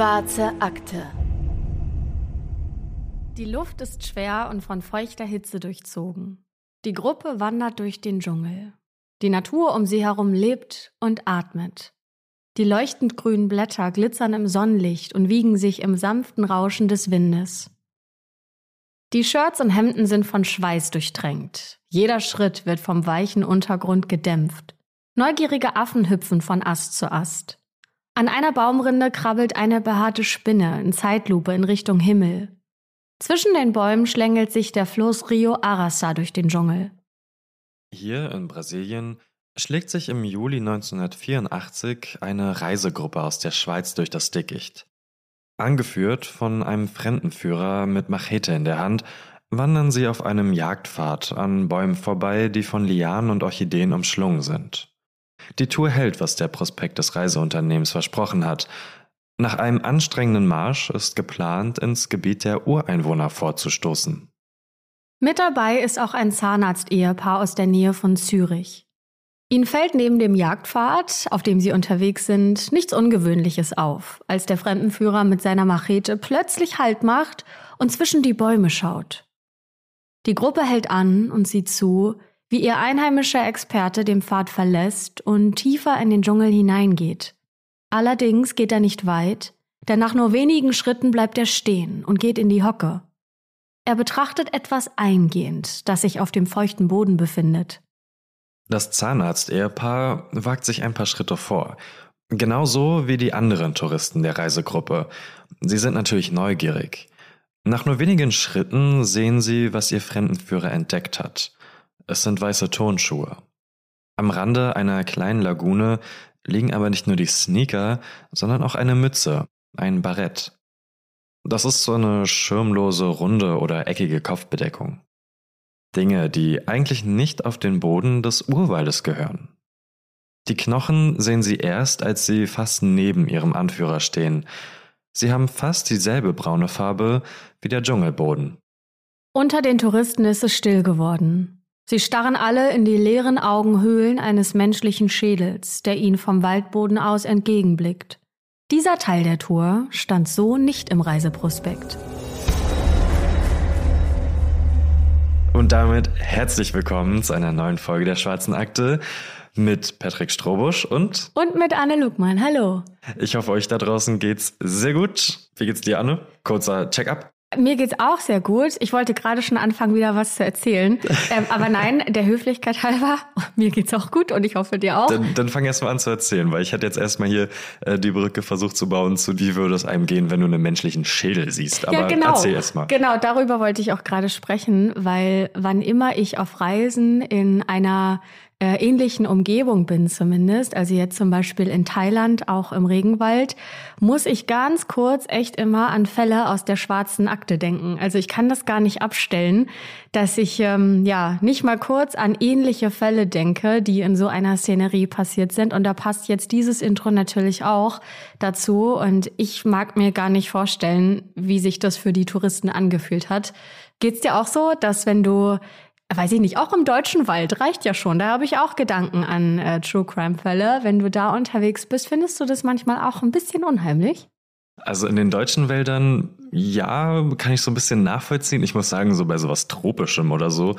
schwarze Akte. Die Luft ist schwer und von feuchter Hitze durchzogen. Die Gruppe wandert durch den Dschungel. Die Natur um sie herum lebt und atmet. Die leuchtend grünen Blätter glitzern im Sonnenlicht und wiegen sich im sanften Rauschen des Windes. Die Shirts und Hemden sind von Schweiß durchtränkt. Jeder Schritt wird vom weichen Untergrund gedämpft. Neugierige Affen hüpfen von Ast zu Ast. An einer Baumrinde krabbelt eine behaarte Spinne in Zeitlupe in Richtung Himmel. Zwischen den Bäumen schlängelt sich der Fluss Rio Arasa durch den Dschungel. Hier in Brasilien schlägt sich im Juli 1984 eine Reisegruppe aus der Schweiz durch das Dickicht. Angeführt von einem Fremdenführer mit Machete in der Hand, wandern sie auf einem Jagdpfad an Bäumen vorbei, die von Lianen und Orchideen umschlungen sind. Die Tour hält, was der Prospekt des Reiseunternehmens versprochen hat. Nach einem anstrengenden Marsch ist geplant, ins Gebiet der Ureinwohner vorzustoßen. Mit dabei ist auch ein Zahnarzt-Ehepaar aus der Nähe von Zürich. Ihnen fällt neben dem Jagdpfad, auf dem sie unterwegs sind, nichts Ungewöhnliches auf, als der Fremdenführer mit seiner Machete plötzlich Halt macht und zwischen die Bäume schaut. Die Gruppe hält an und sieht zu, wie ihr einheimischer Experte den Pfad verlässt und tiefer in den Dschungel hineingeht. Allerdings geht er nicht weit, denn nach nur wenigen Schritten bleibt er stehen und geht in die Hocke. Er betrachtet etwas eingehend, das sich auf dem feuchten Boden befindet. Das Zahnarzt-Ehepaar wagt sich ein paar Schritte vor. Genauso wie die anderen Touristen der Reisegruppe. Sie sind natürlich neugierig. Nach nur wenigen Schritten sehen sie, was ihr Fremdenführer entdeckt hat. Es sind weiße Tonschuhe. Am Rande einer kleinen Lagune liegen aber nicht nur die Sneaker, sondern auch eine Mütze, ein Barett. Das ist so eine schirmlose, runde oder eckige Kopfbedeckung. Dinge, die eigentlich nicht auf den Boden des Urwaldes gehören. Die Knochen sehen sie erst, als sie fast neben ihrem Anführer stehen. Sie haben fast dieselbe braune Farbe wie der Dschungelboden. Unter den Touristen ist es still geworden. Sie starren alle in die leeren Augenhöhlen eines menschlichen Schädels, der ihnen vom Waldboden aus entgegenblickt. Dieser Teil der Tour stand so nicht im Reiseprospekt. Und damit herzlich willkommen zu einer neuen Folge der Schwarzen Akte mit Patrick Strobusch und und mit Anne Luckmann. Hallo. Ich hoffe, euch da draußen geht's sehr gut. Wie geht's dir, Anne? Kurzer Check-up. Mir geht's auch sehr gut. Ich wollte gerade schon anfangen, wieder was zu erzählen. Ähm, aber nein, der Höflichkeit halber, mir geht's auch gut und ich hoffe dir auch. Dann, dann fang erst mal an zu erzählen, weil ich hatte jetzt erstmal hier äh, die Brücke versucht zu bauen, zu wie würde es einem gehen, wenn du einen menschlichen Schädel siehst. Aber ja, genau. erzähl erst mal. Genau, darüber wollte ich auch gerade sprechen, weil wann immer ich auf Reisen in einer äh, ähnlichen Umgebung bin zumindest, also jetzt zum Beispiel in Thailand, auch im Regenwald, muss ich ganz kurz echt immer an Fälle aus der schwarzen Akte denken. Also ich kann das gar nicht abstellen, dass ich ähm, ja nicht mal kurz an ähnliche Fälle denke, die in so einer Szenerie passiert sind. Und da passt jetzt dieses Intro natürlich auch dazu. Und ich mag mir gar nicht vorstellen, wie sich das für die Touristen angefühlt hat. Geht's dir auch so, dass wenn du weiß ich nicht, auch im deutschen Wald reicht ja schon. Da habe ich auch Gedanken an äh, True Crime Fälle. Wenn du da unterwegs bist, findest du das manchmal auch ein bisschen unheimlich? Also in den deutschen Wäldern, ja, kann ich so ein bisschen nachvollziehen. Ich muss sagen, so bei sowas Tropischem oder so,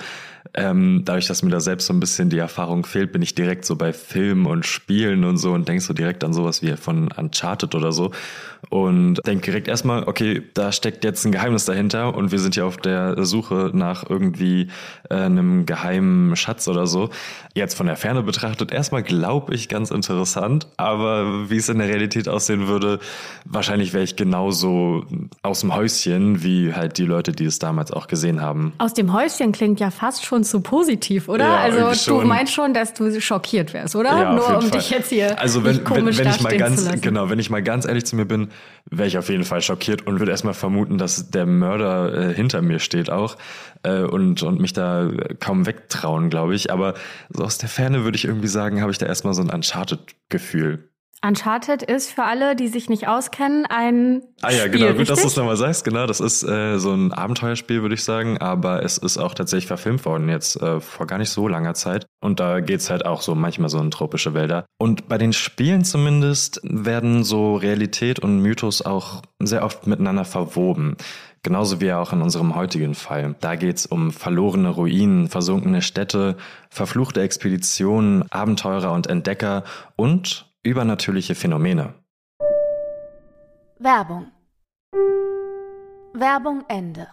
ähm, dadurch, dass mir da selbst so ein bisschen die Erfahrung fehlt, bin ich direkt so bei Filmen und Spielen und so und denk so direkt an sowas wie von Uncharted oder so und denk direkt erstmal, okay, da steckt jetzt ein Geheimnis dahinter und wir sind ja auf der Suche nach irgendwie äh, einem geheimen Schatz oder so. Jetzt von der Ferne betrachtet, erstmal glaube ich ganz interessant, aber wie es in der Realität aussehen würde, wahrscheinlich wäre ich genauso aus dem Häuschen wie halt die Leute, die es damals auch gesehen haben. Aus dem Häuschen klingt ja fast schon zu positiv, oder? Ja, also du meinst schon, dass du schockiert wärst, oder? Ja, Nur um Fall. dich jetzt hier also wenn, komisch wenn, wenn ich mal ganz genau, wenn ich mal ganz ehrlich zu mir bin, wäre ich auf jeden Fall schockiert und würde erstmal vermuten, dass der Mörder äh, hinter mir steht auch äh, und und mich da kaum wegtrauen, glaube ich. Aber so aus der Ferne würde ich irgendwie sagen, habe ich da erstmal so ein Uncharted-Gefühl. Uncharted ist für alle, die sich nicht auskennen, ein Ah ja, Spiel, genau, gut, richtig? dass du es nochmal sagst. Genau, das ist äh, so ein Abenteuerspiel, würde ich sagen, aber es ist auch tatsächlich verfilmt worden jetzt äh, vor gar nicht so langer Zeit. Und da geht's halt auch so manchmal so in tropische Wälder. Und bei den Spielen zumindest werden so Realität und Mythos auch sehr oft miteinander verwoben. Genauso wie auch in unserem heutigen Fall. Da geht's um verlorene Ruinen, versunkene Städte, verfluchte Expeditionen, Abenteurer und Entdecker und übernatürliche Phänomene. Werbung. Werbung Ende.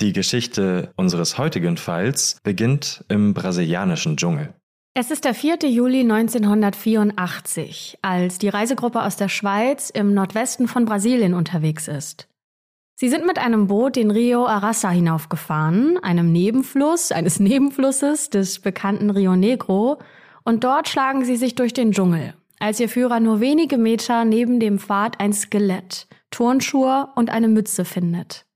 Die Geschichte unseres heutigen Falls beginnt im brasilianischen Dschungel. Es ist der 4. Juli 1984, als die Reisegruppe aus der Schweiz im Nordwesten von Brasilien unterwegs ist. Sie sind mit einem Boot den Rio Arassa hinaufgefahren, einem Nebenfluss eines Nebenflusses des bekannten Rio Negro, und dort schlagen sie sich durch den Dschungel, als ihr Führer nur wenige Meter neben dem Pfad ein Skelett, Turnschuhe und eine Mütze findet.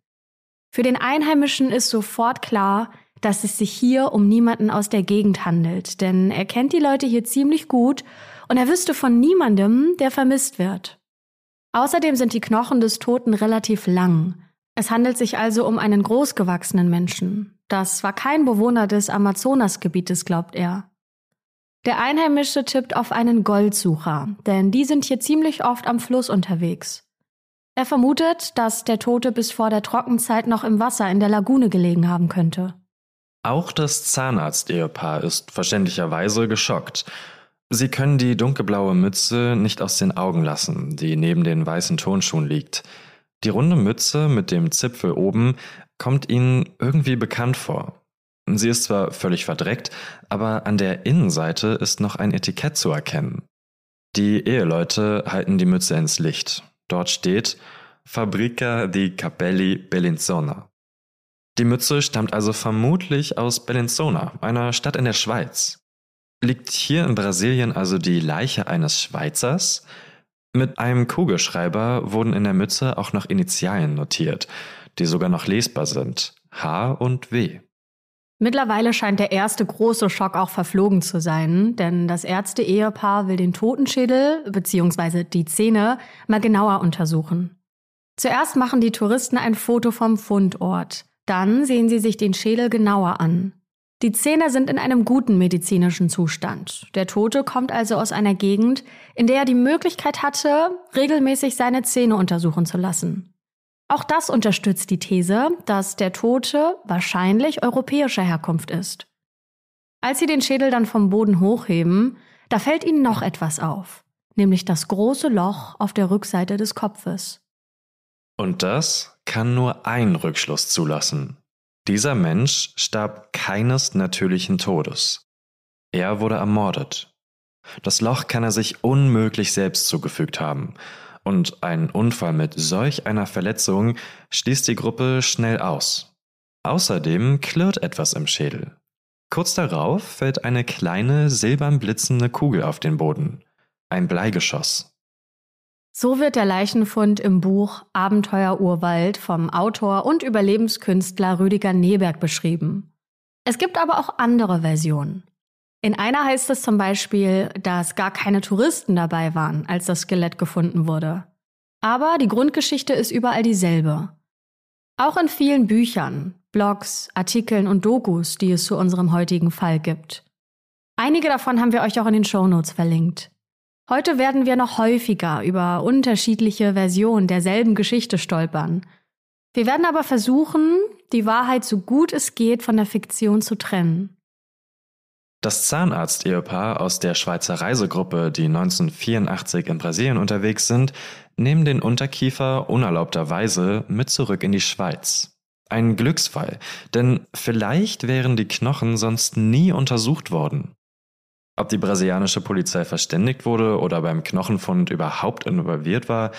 Für den Einheimischen ist sofort klar, dass es sich hier um niemanden aus der Gegend handelt, denn er kennt die Leute hier ziemlich gut und er wüsste von niemandem, der vermisst wird. Außerdem sind die Knochen des Toten relativ lang. Es handelt sich also um einen großgewachsenen Menschen. Das war kein Bewohner des Amazonasgebietes, glaubt er. Der Einheimische tippt auf einen Goldsucher, denn die sind hier ziemlich oft am Fluss unterwegs. Er vermutet, dass der Tote bis vor der Trockenzeit noch im Wasser in der Lagune gelegen haben könnte. Auch das Zahnarzt-Ehepaar ist verständlicherweise geschockt. Sie können die dunkelblaue Mütze nicht aus den Augen lassen, die neben den weißen Turnschuhen liegt. Die runde Mütze mit dem Zipfel oben kommt ihnen irgendwie bekannt vor. Sie ist zwar völlig verdreckt, aber an der Innenseite ist noch ein Etikett zu erkennen. Die Eheleute halten die Mütze ins Licht. Dort steht Fabrica di Capelli Bellinzona. Die Mütze stammt also vermutlich aus Bellinzona, einer Stadt in der Schweiz. Liegt hier in Brasilien also die Leiche eines Schweizers? Mit einem Kugelschreiber wurden in der Mütze auch noch Initialien notiert, die sogar noch lesbar sind. H und W. Mittlerweile scheint der erste große Schock auch verflogen zu sein, denn das Ärzte-Ehepaar will den Totenschädel bzw. die Zähne mal genauer untersuchen. Zuerst machen die Touristen ein Foto vom Fundort, dann sehen sie sich den Schädel genauer an. Die Zähne sind in einem guten medizinischen Zustand. Der Tote kommt also aus einer Gegend, in der er die Möglichkeit hatte, regelmäßig seine Zähne untersuchen zu lassen. Auch das unterstützt die These, dass der Tote wahrscheinlich europäischer Herkunft ist. Als sie den Schädel dann vom Boden hochheben, da fällt ihnen noch etwas auf, nämlich das große Loch auf der Rückseite des Kopfes. Und das kann nur ein Rückschluss zulassen. Dieser Mensch starb keines natürlichen Todes. Er wurde ermordet. Das Loch kann er sich unmöglich selbst zugefügt haben, und ein Unfall mit solch einer Verletzung schließt die Gruppe schnell aus. Außerdem klirrt etwas im Schädel. Kurz darauf fällt eine kleine silbern blitzende Kugel auf den Boden. Ein Bleigeschoss. So wird der Leichenfund im Buch Abenteuer Urwald vom Autor und Überlebenskünstler Rüdiger Neberg beschrieben. Es gibt aber auch andere Versionen. In einer heißt es zum Beispiel, dass gar keine Touristen dabei waren, als das Skelett gefunden wurde. Aber die Grundgeschichte ist überall dieselbe. Auch in vielen Büchern, Blogs, Artikeln und Dokus, die es zu unserem heutigen Fall gibt. Einige davon haben wir euch auch in den Shownotes verlinkt. Heute werden wir noch häufiger über unterschiedliche Versionen derselben Geschichte stolpern. Wir werden aber versuchen, die Wahrheit so gut es geht von der Fiktion zu trennen. Das Zahnarzt-Ehepaar aus der Schweizer Reisegruppe, die 1984 in Brasilien unterwegs sind, nehmen den Unterkiefer unerlaubterweise mit zurück in die Schweiz. Ein Glücksfall, denn vielleicht wären die Knochen sonst nie untersucht worden. Ob die brasilianische Polizei verständigt wurde oder beim Knochenfund überhaupt involviert war,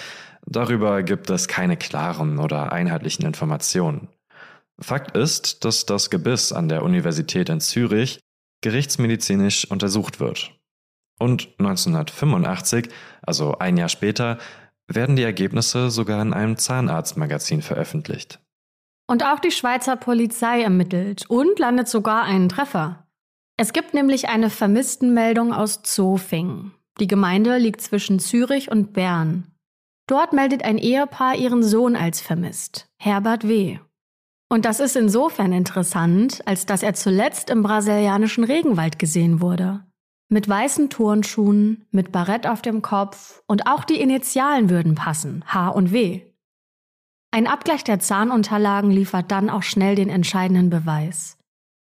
darüber gibt es keine klaren oder einheitlichen Informationen. Fakt ist, dass das Gebiss an der Universität in Zürich gerichtsmedizinisch untersucht wird. Und 1985, also ein Jahr später, werden die Ergebnisse sogar in einem Zahnarztmagazin veröffentlicht. Und auch die Schweizer Polizei ermittelt und landet sogar einen Treffer. Es gibt nämlich eine Vermisstenmeldung aus Zofing. Die Gemeinde liegt zwischen Zürich und Bern. Dort meldet ein Ehepaar ihren Sohn als vermisst, Herbert W. Und das ist insofern interessant, als dass er zuletzt im brasilianischen Regenwald gesehen wurde. Mit weißen Turnschuhen, mit Barett auf dem Kopf und auch die Initialen würden passen, H und W. Ein Abgleich der Zahnunterlagen liefert dann auch schnell den entscheidenden Beweis.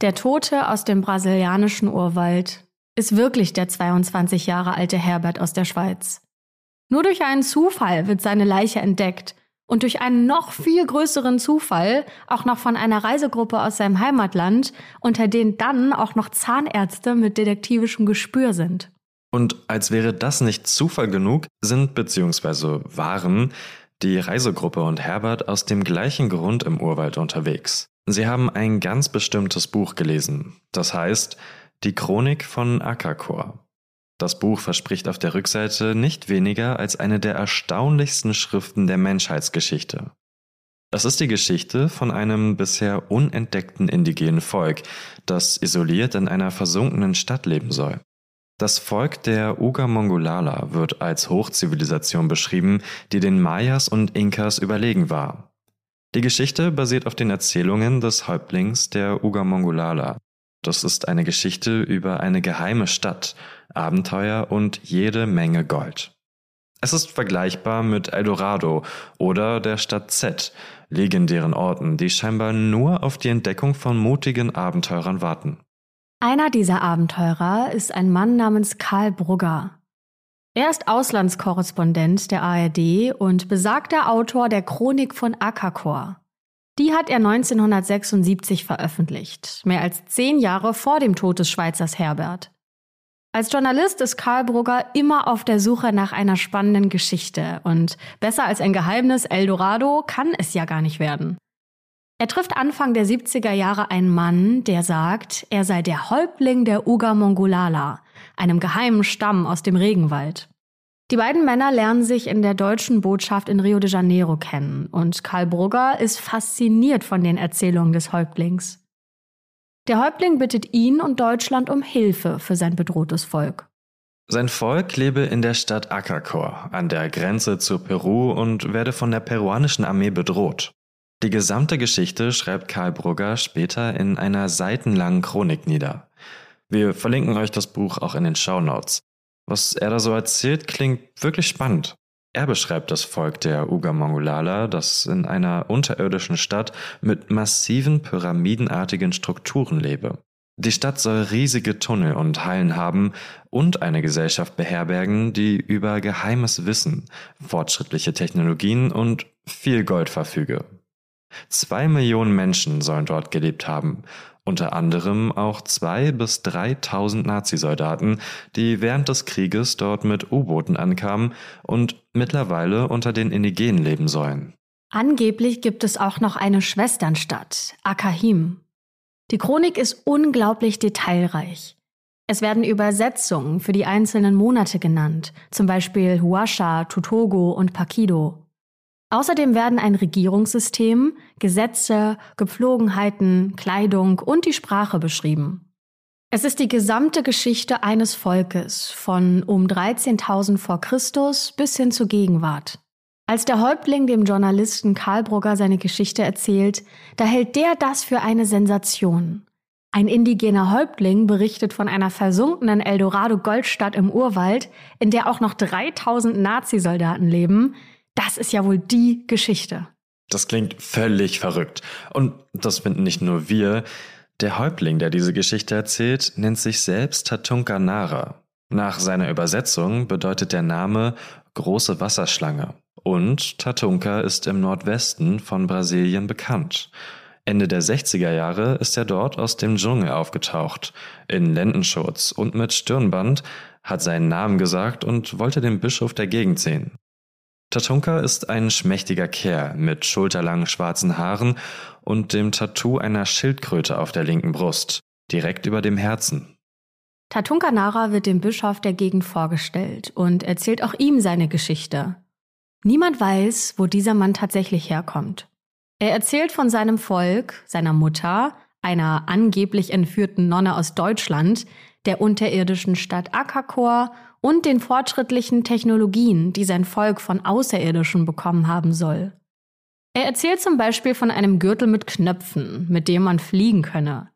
Der Tote aus dem brasilianischen Urwald ist wirklich der 22 Jahre alte Herbert aus der Schweiz. Nur durch einen Zufall wird seine Leiche entdeckt und durch einen noch viel größeren Zufall auch noch von einer Reisegruppe aus seinem Heimatland, unter denen dann auch noch Zahnärzte mit detektivischem Gespür sind. Und als wäre das nicht Zufall genug, sind bzw. waren die Reisegruppe und Herbert aus dem gleichen Grund im Urwald unterwegs. Sie haben ein ganz bestimmtes Buch gelesen, das heißt Die Chronik von Akakor. Das Buch verspricht auf der Rückseite nicht weniger als eine der erstaunlichsten Schriften der Menschheitsgeschichte. Es ist die Geschichte von einem bisher unentdeckten indigenen Volk, das isoliert in einer versunkenen Stadt leben soll. Das Volk der Uga-Mongolala wird als Hochzivilisation beschrieben, die den Mayas und Inkas überlegen war. Die Geschichte basiert auf den Erzählungen des Häuptlings der Uga-Mongolala. Das ist eine Geschichte über eine geheime Stadt, Abenteuer und jede Menge Gold. Es ist vergleichbar mit Eldorado oder der Stadt Z, legendären Orten, die scheinbar nur auf die Entdeckung von mutigen Abenteurern warten. Einer dieser Abenteurer ist ein Mann namens Karl Brugger. Er ist Auslandskorrespondent der ARD und besagter Autor der Chronik von Akakor. Die hat er 1976 veröffentlicht, mehr als zehn Jahre vor dem Tod des Schweizers Herbert. Als Journalist ist Karl Brugger immer auf der Suche nach einer spannenden Geschichte und besser als ein Geheimnis Eldorado kann es ja gar nicht werden. Er trifft Anfang der 70er Jahre einen Mann, der sagt, er sei der Häuptling der Uga Mongolala, einem geheimen Stamm aus dem Regenwald. Die beiden Männer lernen sich in der deutschen Botschaft in Rio de Janeiro kennen und Karl Brugger ist fasziniert von den Erzählungen des Häuptlings. Der Häuptling bittet ihn und Deutschland um Hilfe für sein bedrohtes Volk. Sein Volk lebe in der Stadt Akakor an der Grenze zu Peru und werde von der peruanischen Armee bedroht. Die gesamte Geschichte schreibt Karl Brugger später in einer seitenlangen Chronik nieder. Wir verlinken euch das Buch auch in den Show Notes. Was er da so erzählt, klingt wirklich spannend. Er beschreibt das Volk der Uga-Mongolala, das in einer unterirdischen Stadt mit massiven pyramidenartigen Strukturen lebe. Die Stadt soll riesige Tunnel und Hallen haben und eine Gesellschaft beherbergen, die über geheimes Wissen, fortschrittliche Technologien und viel Gold verfüge. Zwei Millionen Menschen sollen dort gelebt haben, unter anderem auch zwei bis dreitausend Nazisoldaten, die während des Krieges dort mit U-Booten ankamen und mittlerweile unter den Indigenen leben sollen. Angeblich gibt es auch noch eine Schwesternstadt, Akahim. Die Chronik ist unglaublich detailreich. Es werden Übersetzungen für die einzelnen Monate genannt, zum Beispiel Huasha, Tutogo und Pakido. Außerdem werden ein Regierungssystem, Gesetze, Gepflogenheiten, Kleidung und die Sprache beschrieben. Es ist die gesamte Geschichte eines Volkes von um 13.000 vor Christus bis hin zur Gegenwart. Als der Häuptling dem Journalisten Karl Brugger seine Geschichte erzählt, da hält der das für eine Sensation. Ein indigener Häuptling berichtet von einer versunkenen Eldorado-Goldstadt im Urwald, in der auch noch 3000 Nazisoldaten leben, das ist ja wohl die Geschichte. Das klingt völlig verrückt. Und das finden nicht nur wir. Der Häuptling, der diese Geschichte erzählt, nennt sich selbst Tatunka Nara. Nach seiner Übersetzung bedeutet der Name große Wasserschlange. Und Tatunka ist im Nordwesten von Brasilien bekannt. Ende der 60er Jahre ist er dort aus dem Dschungel aufgetaucht, in Lendenschutz und mit Stirnband, hat seinen Namen gesagt und wollte den Bischof der Gegend sehen. Tatunka ist ein schmächtiger Kerl mit schulterlangen schwarzen Haaren und dem Tattoo einer Schildkröte auf der linken Brust, direkt über dem Herzen. Tatunka Nara wird dem Bischof der Gegend vorgestellt und erzählt auch ihm seine Geschichte. Niemand weiß, wo dieser Mann tatsächlich herkommt. Er erzählt von seinem Volk, seiner Mutter, einer angeblich entführten Nonne aus Deutschland, der unterirdischen Stadt Akakor und den fortschrittlichen Technologien, die sein Volk von Außerirdischen bekommen haben soll. Er erzählt zum Beispiel von einem Gürtel mit Knöpfen, mit dem man fliegen könne.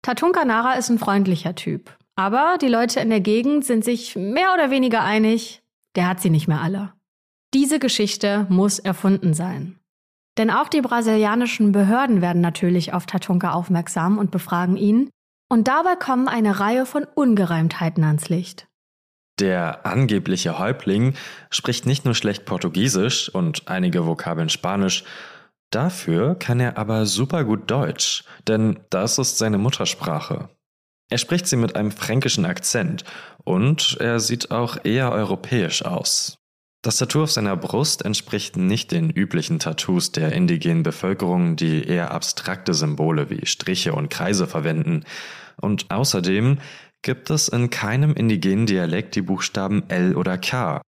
Tatunka Nara ist ein freundlicher Typ, aber die Leute in der Gegend sind sich mehr oder weniger einig, der hat sie nicht mehr alle. Diese Geschichte muss erfunden sein. Denn auch die brasilianischen Behörden werden natürlich auf Tatunka aufmerksam und befragen ihn, und dabei kommen eine Reihe von Ungereimtheiten ans Licht. Der angebliche Häuptling spricht nicht nur schlecht Portugiesisch und einige Vokabeln Spanisch, dafür kann er aber super gut Deutsch, denn das ist seine Muttersprache. Er spricht sie mit einem fränkischen Akzent und er sieht auch eher europäisch aus. Das Tattoo auf seiner Brust entspricht nicht den üblichen Tattoos der indigenen Bevölkerung, die eher abstrakte Symbole wie Striche und Kreise verwenden. Und außerdem gibt es in keinem indigenen Dialekt die Buchstaben L oder K.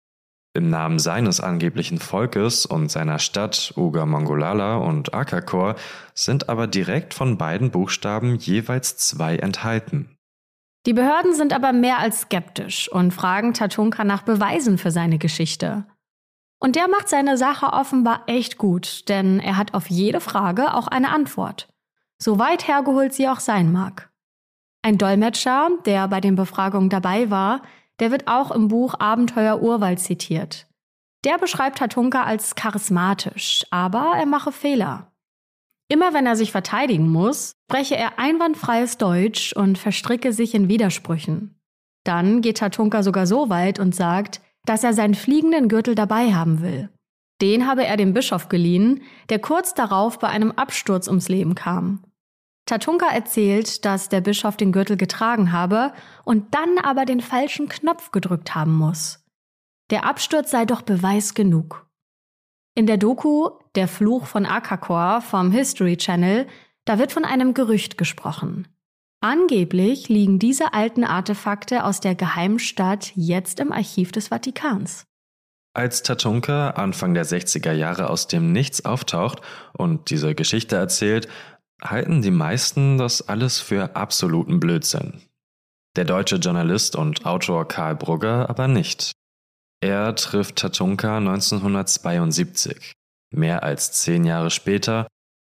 Im Namen seines angeblichen Volkes und seiner Stadt Uga und Akakor sind aber direkt von beiden Buchstaben jeweils zwei enthalten. Die Behörden sind aber mehr als skeptisch und fragen Tatunka nach Beweisen für seine Geschichte. Und der macht seine Sache offenbar echt gut, denn er hat auf jede Frage auch eine Antwort. So weit hergeholt sie auch sein mag. Ein Dolmetscher, der bei den Befragungen dabei war, der wird auch im Buch Abenteuer Urwald zitiert. Der beschreibt Tatunka als charismatisch, aber er mache Fehler. Immer wenn er sich verteidigen muss, spreche er einwandfreies Deutsch und verstricke sich in Widersprüchen. Dann geht Tatunka sogar so weit und sagt, dass er seinen fliegenden Gürtel dabei haben will. Den habe er dem Bischof geliehen, der kurz darauf bei einem Absturz ums Leben kam. Tatunka erzählt, dass der Bischof den Gürtel getragen habe und dann aber den falschen Knopf gedrückt haben muss. Der Absturz sei doch Beweis genug. In der Doku Der Fluch von Akakor vom History Channel, da wird von einem Gerücht gesprochen. Angeblich liegen diese alten Artefakte aus der Geheimstadt jetzt im Archiv des Vatikans. Als Tatunka Anfang der 60er Jahre aus dem Nichts auftaucht und diese Geschichte erzählt, halten die meisten das alles für absoluten Blödsinn. Der deutsche Journalist und Autor Karl Brugger aber nicht. Er trifft Tatunka 1972, mehr als zehn Jahre später,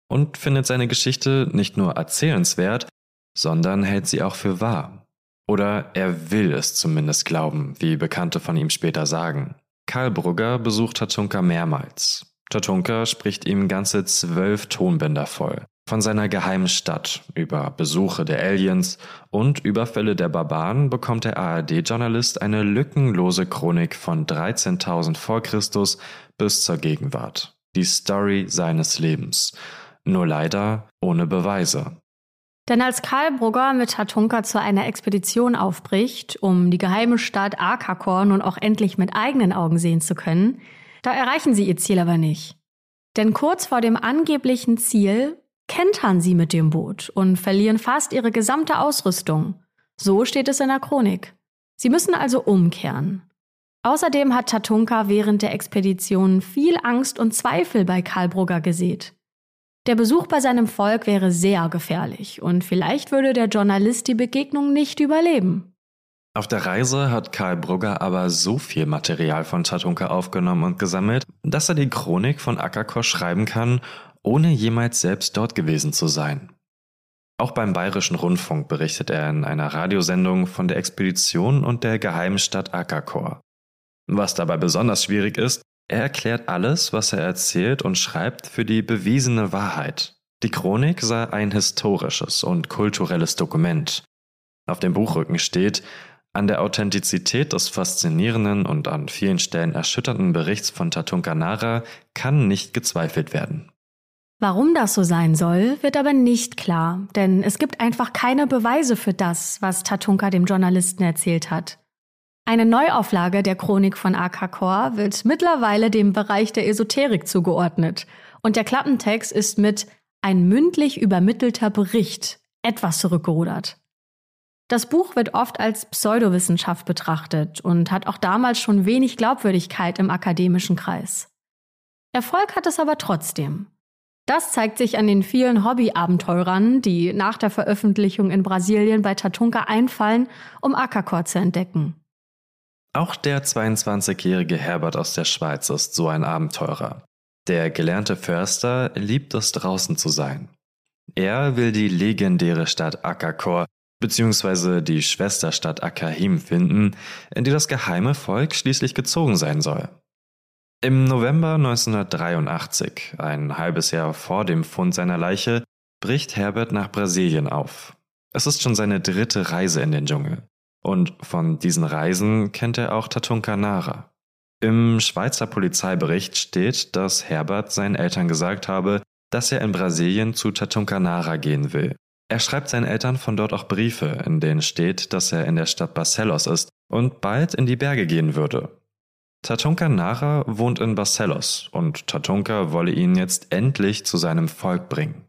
und findet seine Geschichte nicht nur erzählenswert, sondern hält sie auch für wahr. Oder er will es zumindest glauben, wie Bekannte von ihm später sagen. Karl Brugger besucht Tatunka mehrmals. Tatunka spricht ihm ganze zwölf Tonbänder voll. Von seiner geheimen Stadt, über Besuche der Aliens und Überfälle der Barbaren bekommt der ARD-Journalist eine lückenlose Chronik von 13.000 vor Christus bis zur Gegenwart. Die Story seines Lebens. Nur leider ohne Beweise. Denn als Karl Brugger mit Tatunka zu einer Expedition aufbricht, um die geheime Stadt Akakor nun auch endlich mit eigenen Augen sehen zu können, da erreichen sie ihr Ziel aber nicht. Denn kurz vor dem angeblichen Ziel kentern sie mit dem Boot und verlieren fast ihre gesamte Ausrüstung. So steht es in der Chronik. Sie müssen also umkehren. Außerdem hat Tatunka während der Expedition viel Angst und Zweifel bei Karl Brugger gesät. Der Besuch bei seinem Volk wäre sehr gefährlich und vielleicht würde der Journalist die Begegnung nicht überleben. Auf der Reise hat Karl Brugger aber so viel Material von Tatunka aufgenommen und gesammelt, dass er die Chronik von Akakor schreiben kann ohne jemals selbst dort gewesen zu sein. Auch beim Bayerischen Rundfunk berichtet er in einer Radiosendung von der Expedition und der geheimen Stadt Akakor. Was dabei besonders schwierig ist, er erklärt alles, was er erzählt und schreibt, für die bewiesene Wahrheit. Die Chronik sei ein historisches und kulturelles Dokument. Auf dem Buchrücken steht, an der Authentizität des faszinierenden und an vielen Stellen erschütternden Berichts von Tatunkanara kann nicht gezweifelt werden. Warum das so sein soll, wird aber nicht klar, denn es gibt einfach keine Beweise für das, was Tatunka dem Journalisten erzählt hat. Eine Neuauflage der Chronik von Akakor wird mittlerweile dem Bereich der Esoterik zugeordnet und der Klappentext ist mit ein mündlich übermittelter Bericht etwas zurückgerudert. Das Buch wird oft als Pseudowissenschaft betrachtet und hat auch damals schon wenig Glaubwürdigkeit im akademischen Kreis. Erfolg hat es aber trotzdem. Das zeigt sich an den vielen Hobby-Abenteurern, die nach der Veröffentlichung in Brasilien bei Tatunka einfallen, um Akakor zu entdecken. Auch der 22-jährige Herbert aus der Schweiz ist so ein Abenteurer. Der gelernte Förster liebt es draußen zu sein. Er will die legendäre Stadt Akakor bzw. die Schwesterstadt Akahim finden, in die das geheime Volk schließlich gezogen sein soll. Im November 1983, ein halbes Jahr vor dem Fund seiner Leiche, bricht Herbert nach Brasilien auf. Es ist schon seine dritte Reise in den Dschungel. Und von diesen Reisen kennt er auch Tatunka Nara. Im Schweizer Polizeibericht steht, dass Herbert seinen Eltern gesagt habe, dass er in Brasilien zu Tatunka Nara gehen will. Er schreibt seinen Eltern von dort auch Briefe, in denen steht, dass er in der Stadt Barcelos ist und bald in die Berge gehen würde. Tatunka Nara wohnt in Barcelos und Tatunka wolle ihn jetzt endlich zu seinem Volk bringen.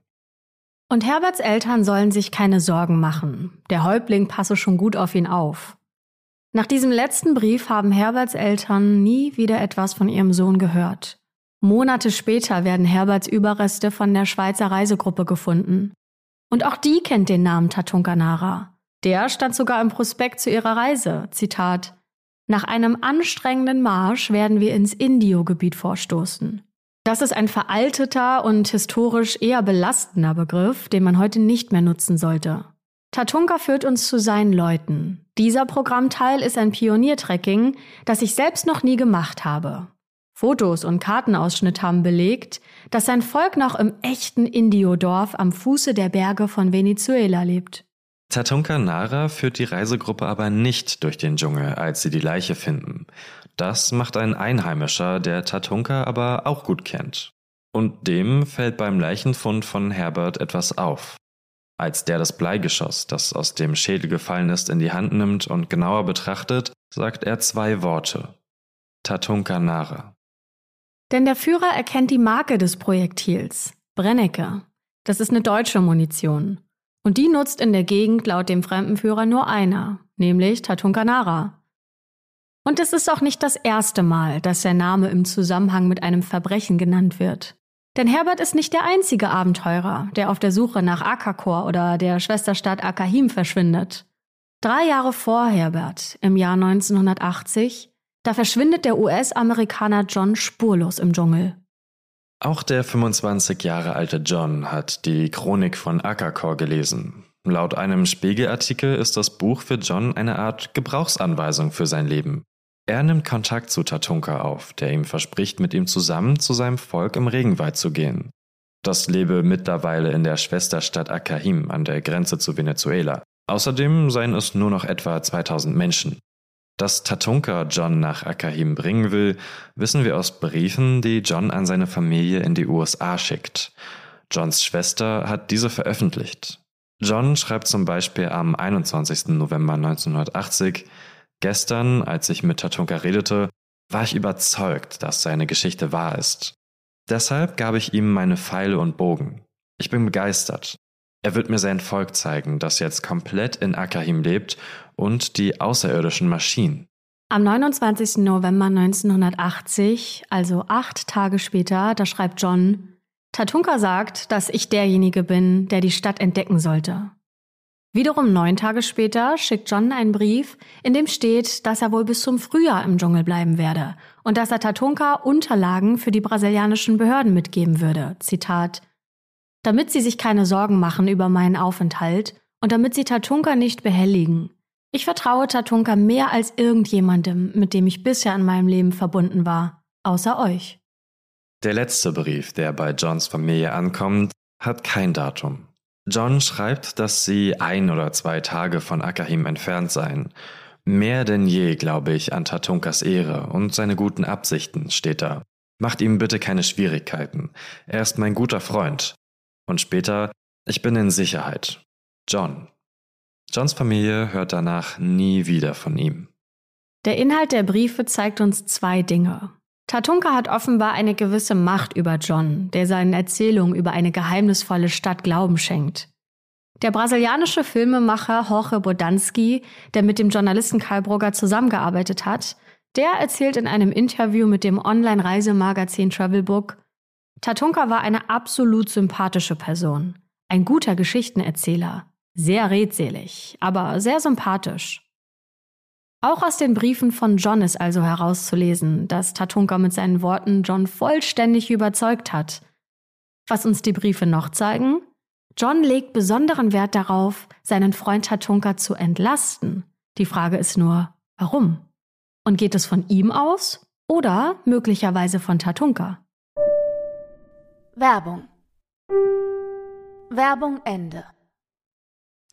Und Herberts Eltern sollen sich keine Sorgen machen. Der Häuptling passe schon gut auf ihn auf. Nach diesem letzten Brief haben Herberts Eltern nie wieder etwas von ihrem Sohn gehört. Monate später werden Herberts Überreste von der Schweizer Reisegruppe gefunden. Und auch die kennt den Namen Tatunkanara. Der stand sogar im Prospekt zu ihrer Reise. Zitat nach einem anstrengenden Marsch werden wir ins Indio-Gebiet vorstoßen. Das ist ein veralteter und historisch eher belastender Begriff, den man heute nicht mehr nutzen sollte. Tatunka führt uns zu seinen Leuten. Dieser Programmteil ist ein Pioniertrekking, das ich selbst noch nie gemacht habe. Fotos und Kartenausschnitt haben belegt, dass sein Volk noch im echten Indio-Dorf am Fuße der Berge von Venezuela lebt. Tatunka Nara führt die Reisegruppe aber nicht durch den Dschungel, als sie die Leiche finden. Das macht ein Einheimischer, der Tatunka aber auch gut kennt. Und dem fällt beim Leichenfund von Herbert etwas auf. Als der das Bleigeschoss, das aus dem Schädel gefallen ist, in die Hand nimmt und genauer betrachtet, sagt er zwei Worte. Tatunka Nara. Denn der Führer erkennt die Marke des Projektils. Brennecke. Das ist eine deutsche Munition. Und die nutzt in der Gegend laut dem Fremdenführer nur einer, nämlich Tatunkanara. Und es ist auch nicht das erste Mal, dass der Name im Zusammenhang mit einem Verbrechen genannt wird. Denn Herbert ist nicht der einzige Abenteurer, der auf der Suche nach Akakor oder der Schwesterstadt Akahim verschwindet. Drei Jahre vor Herbert, im Jahr 1980, da verschwindet der US-Amerikaner John spurlos im Dschungel. Auch der 25 Jahre alte John hat die Chronik von Akakor gelesen. Laut einem Spiegelartikel ist das Buch für John eine Art Gebrauchsanweisung für sein Leben. Er nimmt Kontakt zu Tatunka auf, der ihm verspricht, mit ihm zusammen zu seinem Volk im Regenwald zu gehen. Das lebe mittlerweile in der Schwesterstadt Akahim an der Grenze zu Venezuela. Außerdem seien es nur noch etwa 2000 Menschen. Dass Tatunka John nach Akahim bringen will, wissen wir aus Briefen, die John an seine Familie in die USA schickt. Johns Schwester hat diese veröffentlicht. John schreibt zum Beispiel am 21. November 1980, Gestern, als ich mit Tatunka redete, war ich überzeugt, dass seine Geschichte wahr ist. Deshalb gab ich ihm meine Pfeile und Bogen. Ich bin begeistert. Er wird mir sein Volk zeigen, das jetzt komplett in Akahim lebt und die außerirdischen Maschinen. Am 29. November 1980, also acht Tage später, da schreibt John, Tatunka sagt, dass ich derjenige bin, der die Stadt entdecken sollte. Wiederum neun Tage später schickt John einen Brief, in dem steht, dass er wohl bis zum Frühjahr im Dschungel bleiben werde und dass er Tatunka Unterlagen für die brasilianischen Behörden mitgeben würde. Zitat damit sie sich keine Sorgen machen über meinen Aufenthalt und damit sie Tatunka nicht behelligen. Ich vertraue Tatunka mehr als irgendjemandem, mit dem ich bisher in meinem Leben verbunden war, außer euch. Der letzte Brief, der bei Johns Familie ankommt, hat kein Datum. John schreibt, dass sie ein oder zwei Tage von Akahim entfernt seien. Mehr denn je glaube ich an Tatunkas Ehre und seine guten Absichten, steht da. Macht ihm bitte keine Schwierigkeiten. Er ist mein guter Freund. Und später, ich bin in Sicherheit. John. Johns Familie hört danach nie wieder von ihm. Der Inhalt der Briefe zeigt uns zwei Dinge. Tatunka hat offenbar eine gewisse Macht über John, der seinen Erzählungen über eine geheimnisvolle Stadt Glauben schenkt. Der brasilianische Filmemacher Jorge Bodanski, der mit dem Journalisten Karl Brugger zusammengearbeitet hat, der erzählt in einem Interview mit dem Online-Reisemagazin Travelbook, Tatunka war eine absolut sympathische Person, ein guter Geschichtenerzähler, sehr redselig, aber sehr sympathisch. Auch aus den Briefen von John ist also herauszulesen, dass Tatunka mit seinen Worten John vollständig überzeugt hat. Was uns die Briefe noch zeigen? John legt besonderen Wert darauf, seinen Freund Tatunka zu entlasten. Die Frage ist nur, warum? Und geht es von ihm aus oder möglicherweise von Tatunka? Werbung. Werbung Ende.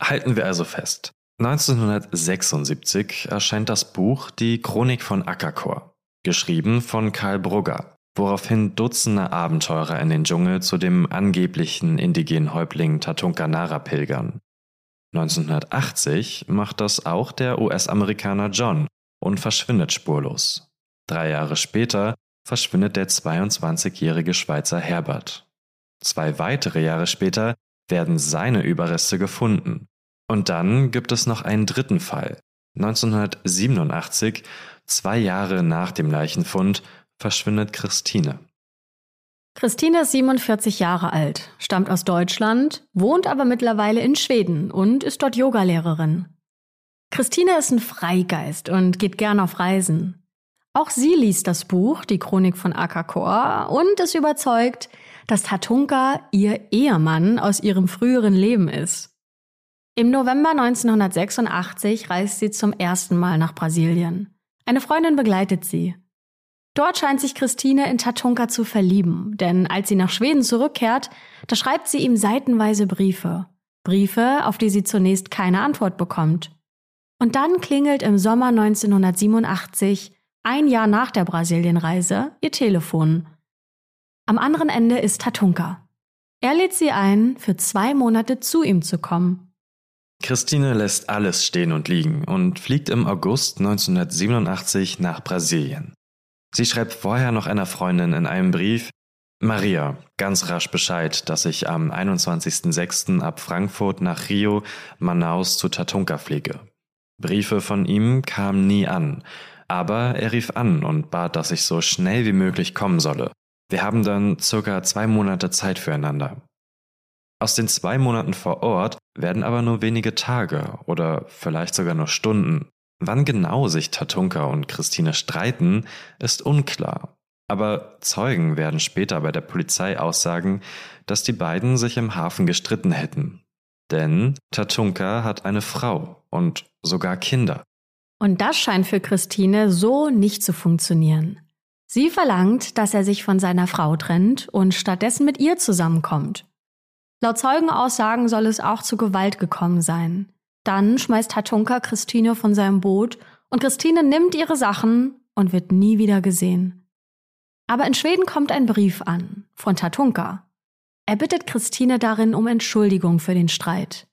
Halten wir also fest. 1976 erscheint das Buch Die Chronik von Akakor, geschrieben von Karl Brugger, woraufhin Dutzende Abenteurer in den Dschungel zu dem angeblichen indigenen Häuptling Tatunka Nara pilgern. 1980 macht das auch der US-Amerikaner John und verschwindet spurlos. Drei Jahre später verschwindet der 22-jährige Schweizer Herbert. Zwei weitere Jahre später werden seine Überreste gefunden. Und dann gibt es noch einen dritten Fall. 1987, zwei Jahre nach dem Leichenfund, verschwindet Christine. Christine ist 47 Jahre alt, stammt aus Deutschland, wohnt aber mittlerweile in Schweden und ist dort Yogalehrerin. Christine ist ein Freigeist und geht gern auf Reisen. Auch sie liest das Buch Die Chronik von Akakor und ist überzeugt, dass Tatunka ihr Ehemann aus ihrem früheren Leben ist. Im November 1986 reist sie zum ersten Mal nach Brasilien. Eine Freundin begleitet sie. Dort scheint sich Christine in Tatunka zu verlieben, denn als sie nach Schweden zurückkehrt, da schreibt sie ihm seitenweise Briefe. Briefe, auf die sie zunächst keine Antwort bekommt. Und dann klingelt im Sommer 1987, ein Jahr nach der Brasilienreise, ihr Telefon. Am anderen Ende ist Tatunka. Er lädt sie ein, für zwei Monate zu ihm zu kommen. Christine lässt alles stehen und liegen und fliegt im August 1987 nach Brasilien. Sie schreibt vorher noch einer Freundin in einem Brief, Maria, ganz rasch Bescheid, dass ich am 21.06. ab Frankfurt nach Rio, Manaus zu Tatunka fliege. Briefe von ihm kamen nie an, aber er rief an und bat, dass ich so schnell wie möglich kommen solle. Wir haben dann circa zwei Monate Zeit füreinander. Aus den zwei Monaten vor Ort werden aber nur wenige Tage oder vielleicht sogar nur Stunden. Wann genau sich Tatunka und Christine streiten, ist unklar. Aber Zeugen werden später bei der Polizei aussagen, dass die beiden sich im Hafen gestritten hätten. Denn Tatunka hat eine Frau und sogar Kinder. Und das scheint für Christine so nicht zu funktionieren. Sie verlangt, dass er sich von seiner Frau trennt und stattdessen mit ihr zusammenkommt. Laut Zeugenaussagen soll es auch zu Gewalt gekommen sein. Dann schmeißt Tatunka Christine von seinem Boot und Christine nimmt ihre Sachen und wird nie wieder gesehen. Aber in Schweden kommt ein Brief an von Tatunka. Er bittet Christine darin um Entschuldigung für den Streit.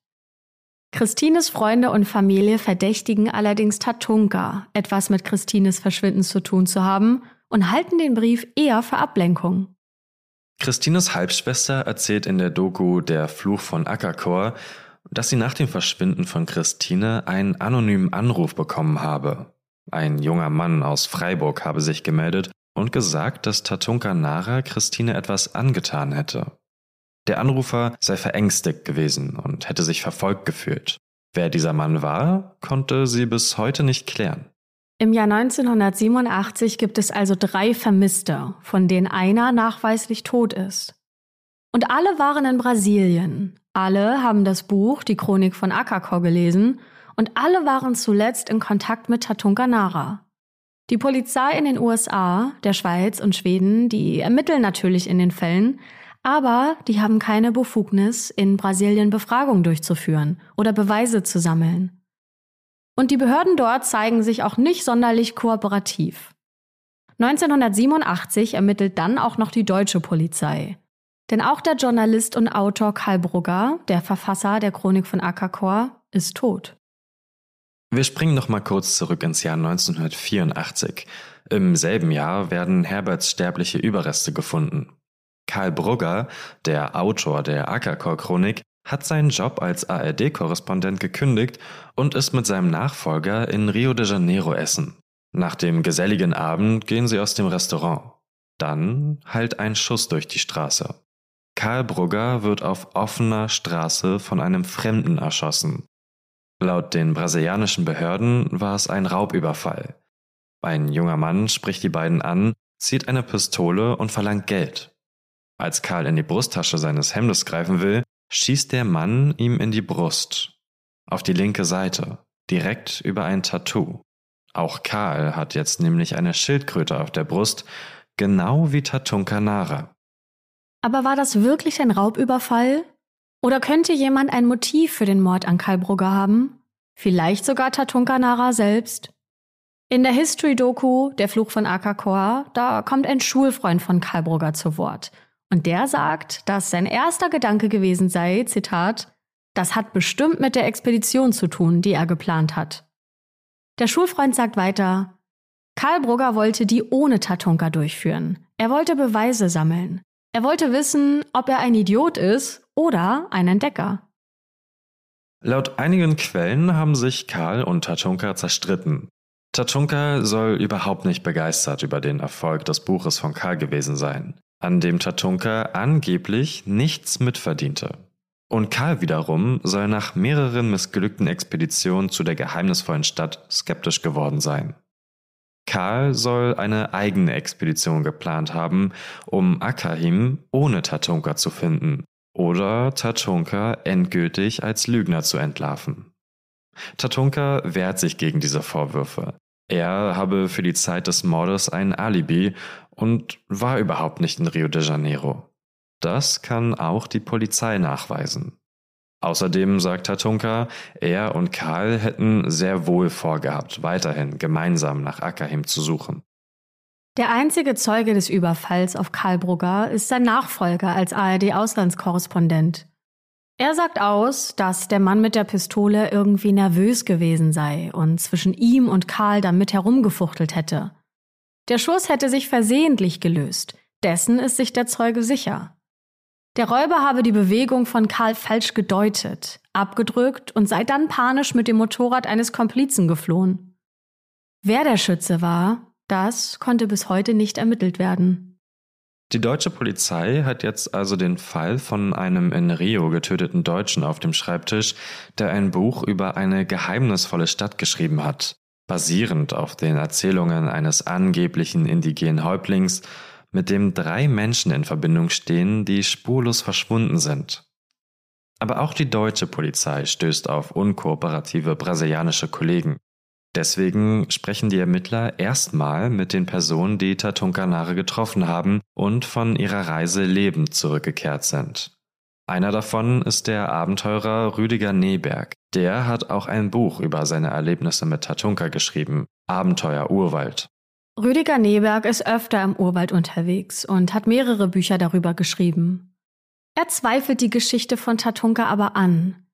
Christines Freunde und Familie verdächtigen allerdings Tatunka, etwas mit Christines Verschwinden zu tun zu haben und halten den Brief eher für Ablenkung. Christines Halbschwester erzählt in der Doku Der Fluch von Ackerkor, dass sie nach dem Verschwinden von Christine einen anonymen Anruf bekommen habe. Ein junger Mann aus Freiburg habe sich gemeldet und gesagt, dass Tatunka Nara Christine etwas angetan hätte. Der Anrufer sei verängstigt gewesen und hätte sich verfolgt gefühlt. Wer dieser Mann war, konnte sie bis heute nicht klären. Im Jahr 1987 gibt es also drei Vermisste, von denen einer nachweislich tot ist. Und alle waren in Brasilien. Alle haben das Buch Die Chronik von Akakor gelesen und alle waren zuletzt in Kontakt mit Tatunka Nara. Die Polizei in den USA, der Schweiz und Schweden, die ermitteln natürlich in den Fällen, aber die haben keine Befugnis, in Brasilien Befragung durchzuführen oder Beweise zu sammeln. Und die Behörden dort zeigen sich auch nicht sonderlich kooperativ. 1987 ermittelt dann auch noch die deutsche Polizei. Denn auch der Journalist und Autor Karl Brugger, der Verfasser der Chronik von Akakor, ist tot. Wir springen noch mal kurz zurück ins Jahr 1984. Im selben Jahr werden Herberts sterbliche Überreste gefunden. Karl Brugger, der Autor der Ackerkor-Chronik, hat seinen Job als ARD-Korrespondent gekündigt und ist mit seinem Nachfolger in Rio de Janeiro essen. Nach dem geselligen Abend gehen sie aus dem Restaurant. Dann hallt ein Schuss durch die Straße. Karl Brugger wird auf offener Straße von einem Fremden erschossen. Laut den brasilianischen Behörden war es ein Raubüberfall. Ein junger Mann spricht die beiden an, zieht eine Pistole und verlangt Geld. Als Karl in die Brusttasche seines Hemdes greifen will, schießt der Mann ihm in die Brust. Auf die linke Seite, direkt über ein Tattoo. Auch Karl hat jetzt nämlich eine Schildkröte auf der Brust, genau wie Tatunka Nara. Aber war das wirklich ein Raubüberfall? Oder könnte jemand ein Motiv für den Mord an Karl Brugger haben? Vielleicht sogar Tatunka Nara selbst? In der History-Doku Der Fluch von Akakor, da kommt ein Schulfreund von Karl Brugger zu Wort. Und der sagt, dass sein erster Gedanke gewesen sei, Zitat, das hat bestimmt mit der Expedition zu tun, die er geplant hat. Der Schulfreund sagt weiter, Karl Brugger wollte die ohne Tatunka durchführen. Er wollte Beweise sammeln. Er wollte wissen, ob er ein Idiot ist oder ein Entdecker. Laut einigen Quellen haben sich Karl und Tatunka zerstritten. Tatunka soll überhaupt nicht begeistert über den Erfolg des Buches von Karl gewesen sein, an dem Tatunka angeblich nichts mitverdiente. Und Karl wiederum soll nach mehreren missglückten Expeditionen zu der geheimnisvollen Stadt skeptisch geworden sein. Karl soll eine eigene Expedition geplant haben, um Akahim ohne Tatunka zu finden oder Tatunka endgültig als Lügner zu entlarven. Tatunka wehrt sich gegen diese Vorwürfe. Er habe für die Zeit des Mordes ein Alibi und war überhaupt nicht in Rio de Janeiro. Das kann auch die Polizei nachweisen. Außerdem sagt Tatunka, er und Karl hätten sehr wohl vorgehabt, weiterhin gemeinsam nach Ackerheim zu suchen. Der einzige Zeuge des Überfalls auf Karl Brugger ist sein Nachfolger als ARD-Auslandskorrespondent. Er sagt aus, dass der Mann mit der Pistole irgendwie nervös gewesen sei und zwischen ihm und Karl damit herumgefuchtelt hätte. Der Schuss hätte sich versehentlich gelöst, dessen ist sich der Zeuge sicher. Der Räuber habe die Bewegung von Karl falsch gedeutet, abgedrückt und sei dann panisch mit dem Motorrad eines Komplizen geflohen. Wer der Schütze war, das konnte bis heute nicht ermittelt werden. Die deutsche Polizei hat jetzt also den Fall von einem in Rio getöteten Deutschen auf dem Schreibtisch, der ein Buch über eine geheimnisvolle Stadt geschrieben hat, basierend auf den Erzählungen eines angeblichen indigenen Häuptlings mit dem drei Menschen in Verbindung stehen, die spurlos verschwunden sind. Aber auch die deutsche Polizei stößt auf unkooperative brasilianische Kollegen. Deswegen sprechen die Ermittler erstmal mit den Personen, die Tatunkanare getroffen haben und von ihrer Reise lebend zurückgekehrt sind. Einer davon ist der Abenteurer Rüdiger Neberg. Der hat auch ein Buch über seine Erlebnisse mit Tatunka geschrieben, Abenteuer Urwald. Rüdiger Neberg ist öfter im Urwald unterwegs und hat mehrere Bücher darüber geschrieben. Er zweifelt die Geschichte von Tatunka aber an.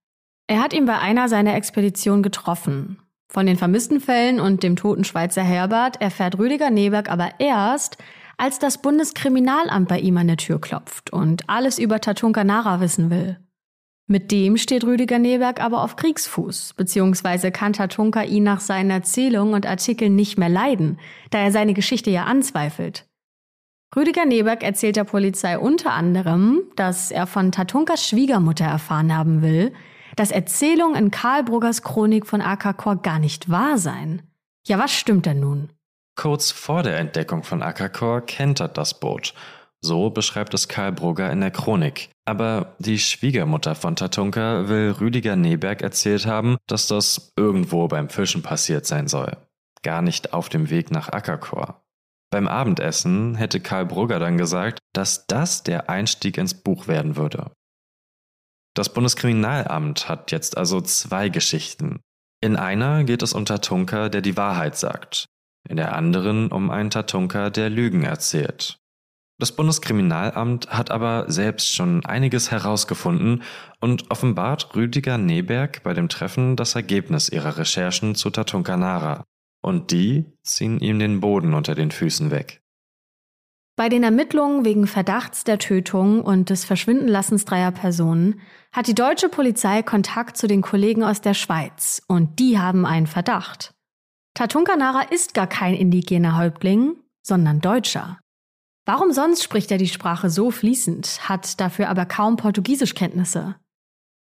Er hat ihn bei einer seiner Expeditionen getroffen. Von den vermissten Fällen und dem toten Schweizer Herbert erfährt Rüdiger Neberg aber erst, als das Bundeskriminalamt bei ihm an der Tür klopft und alles über Tatunka Nara wissen will. Mit dem steht Rüdiger Neberg aber auf Kriegsfuß, beziehungsweise kann Tatunka ihn nach seinen Erzählungen und Artikeln nicht mehr leiden, da er seine Geschichte ja anzweifelt. Rüdiger Neberg erzählt der Polizei unter anderem, dass er von Tatunkas Schwiegermutter erfahren haben will, dass Erzählungen in Karl Bruggers Chronik von Akakor gar nicht wahr seien. Ja, was stimmt denn nun? Kurz vor der Entdeckung von Akakor kentert das Boot so beschreibt es Karl Brugger in der Chronik. Aber die Schwiegermutter von Tatunka will Rüdiger Neberg erzählt haben, dass das irgendwo beim Fischen passiert sein soll. Gar nicht auf dem Weg nach Ackerkor. Beim Abendessen hätte Karl Brugger dann gesagt, dass das der Einstieg ins Buch werden würde. Das Bundeskriminalamt hat jetzt also zwei Geschichten. In einer geht es um Tatunka, der die Wahrheit sagt. In der anderen um einen Tatunka, der Lügen erzählt. Das Bundeskriminalamt hat aber selbst schon einiges herausgefunden und offenbart Rüdiger Neberg bei dem Treffen das Ergebnis ihrer Recherchen zu Tatunkanara. Und die ziehen ihm den Boden unter den Füßen weg. Bei den Ermittlungen wegen Verdachts der Tötung und des Verschwindenlassens dreier Personen hat die deutsche Polizei Kontakt zu den Kollegen aus der Schweiz und die haben einen Verdacht. Tatunkanara ist gar kein indigener Häuptling, sondern Deutscher. Warum sonst spricht er die Sprache so fließend, hat dafür aber kaum Portugiesischkenntnisse?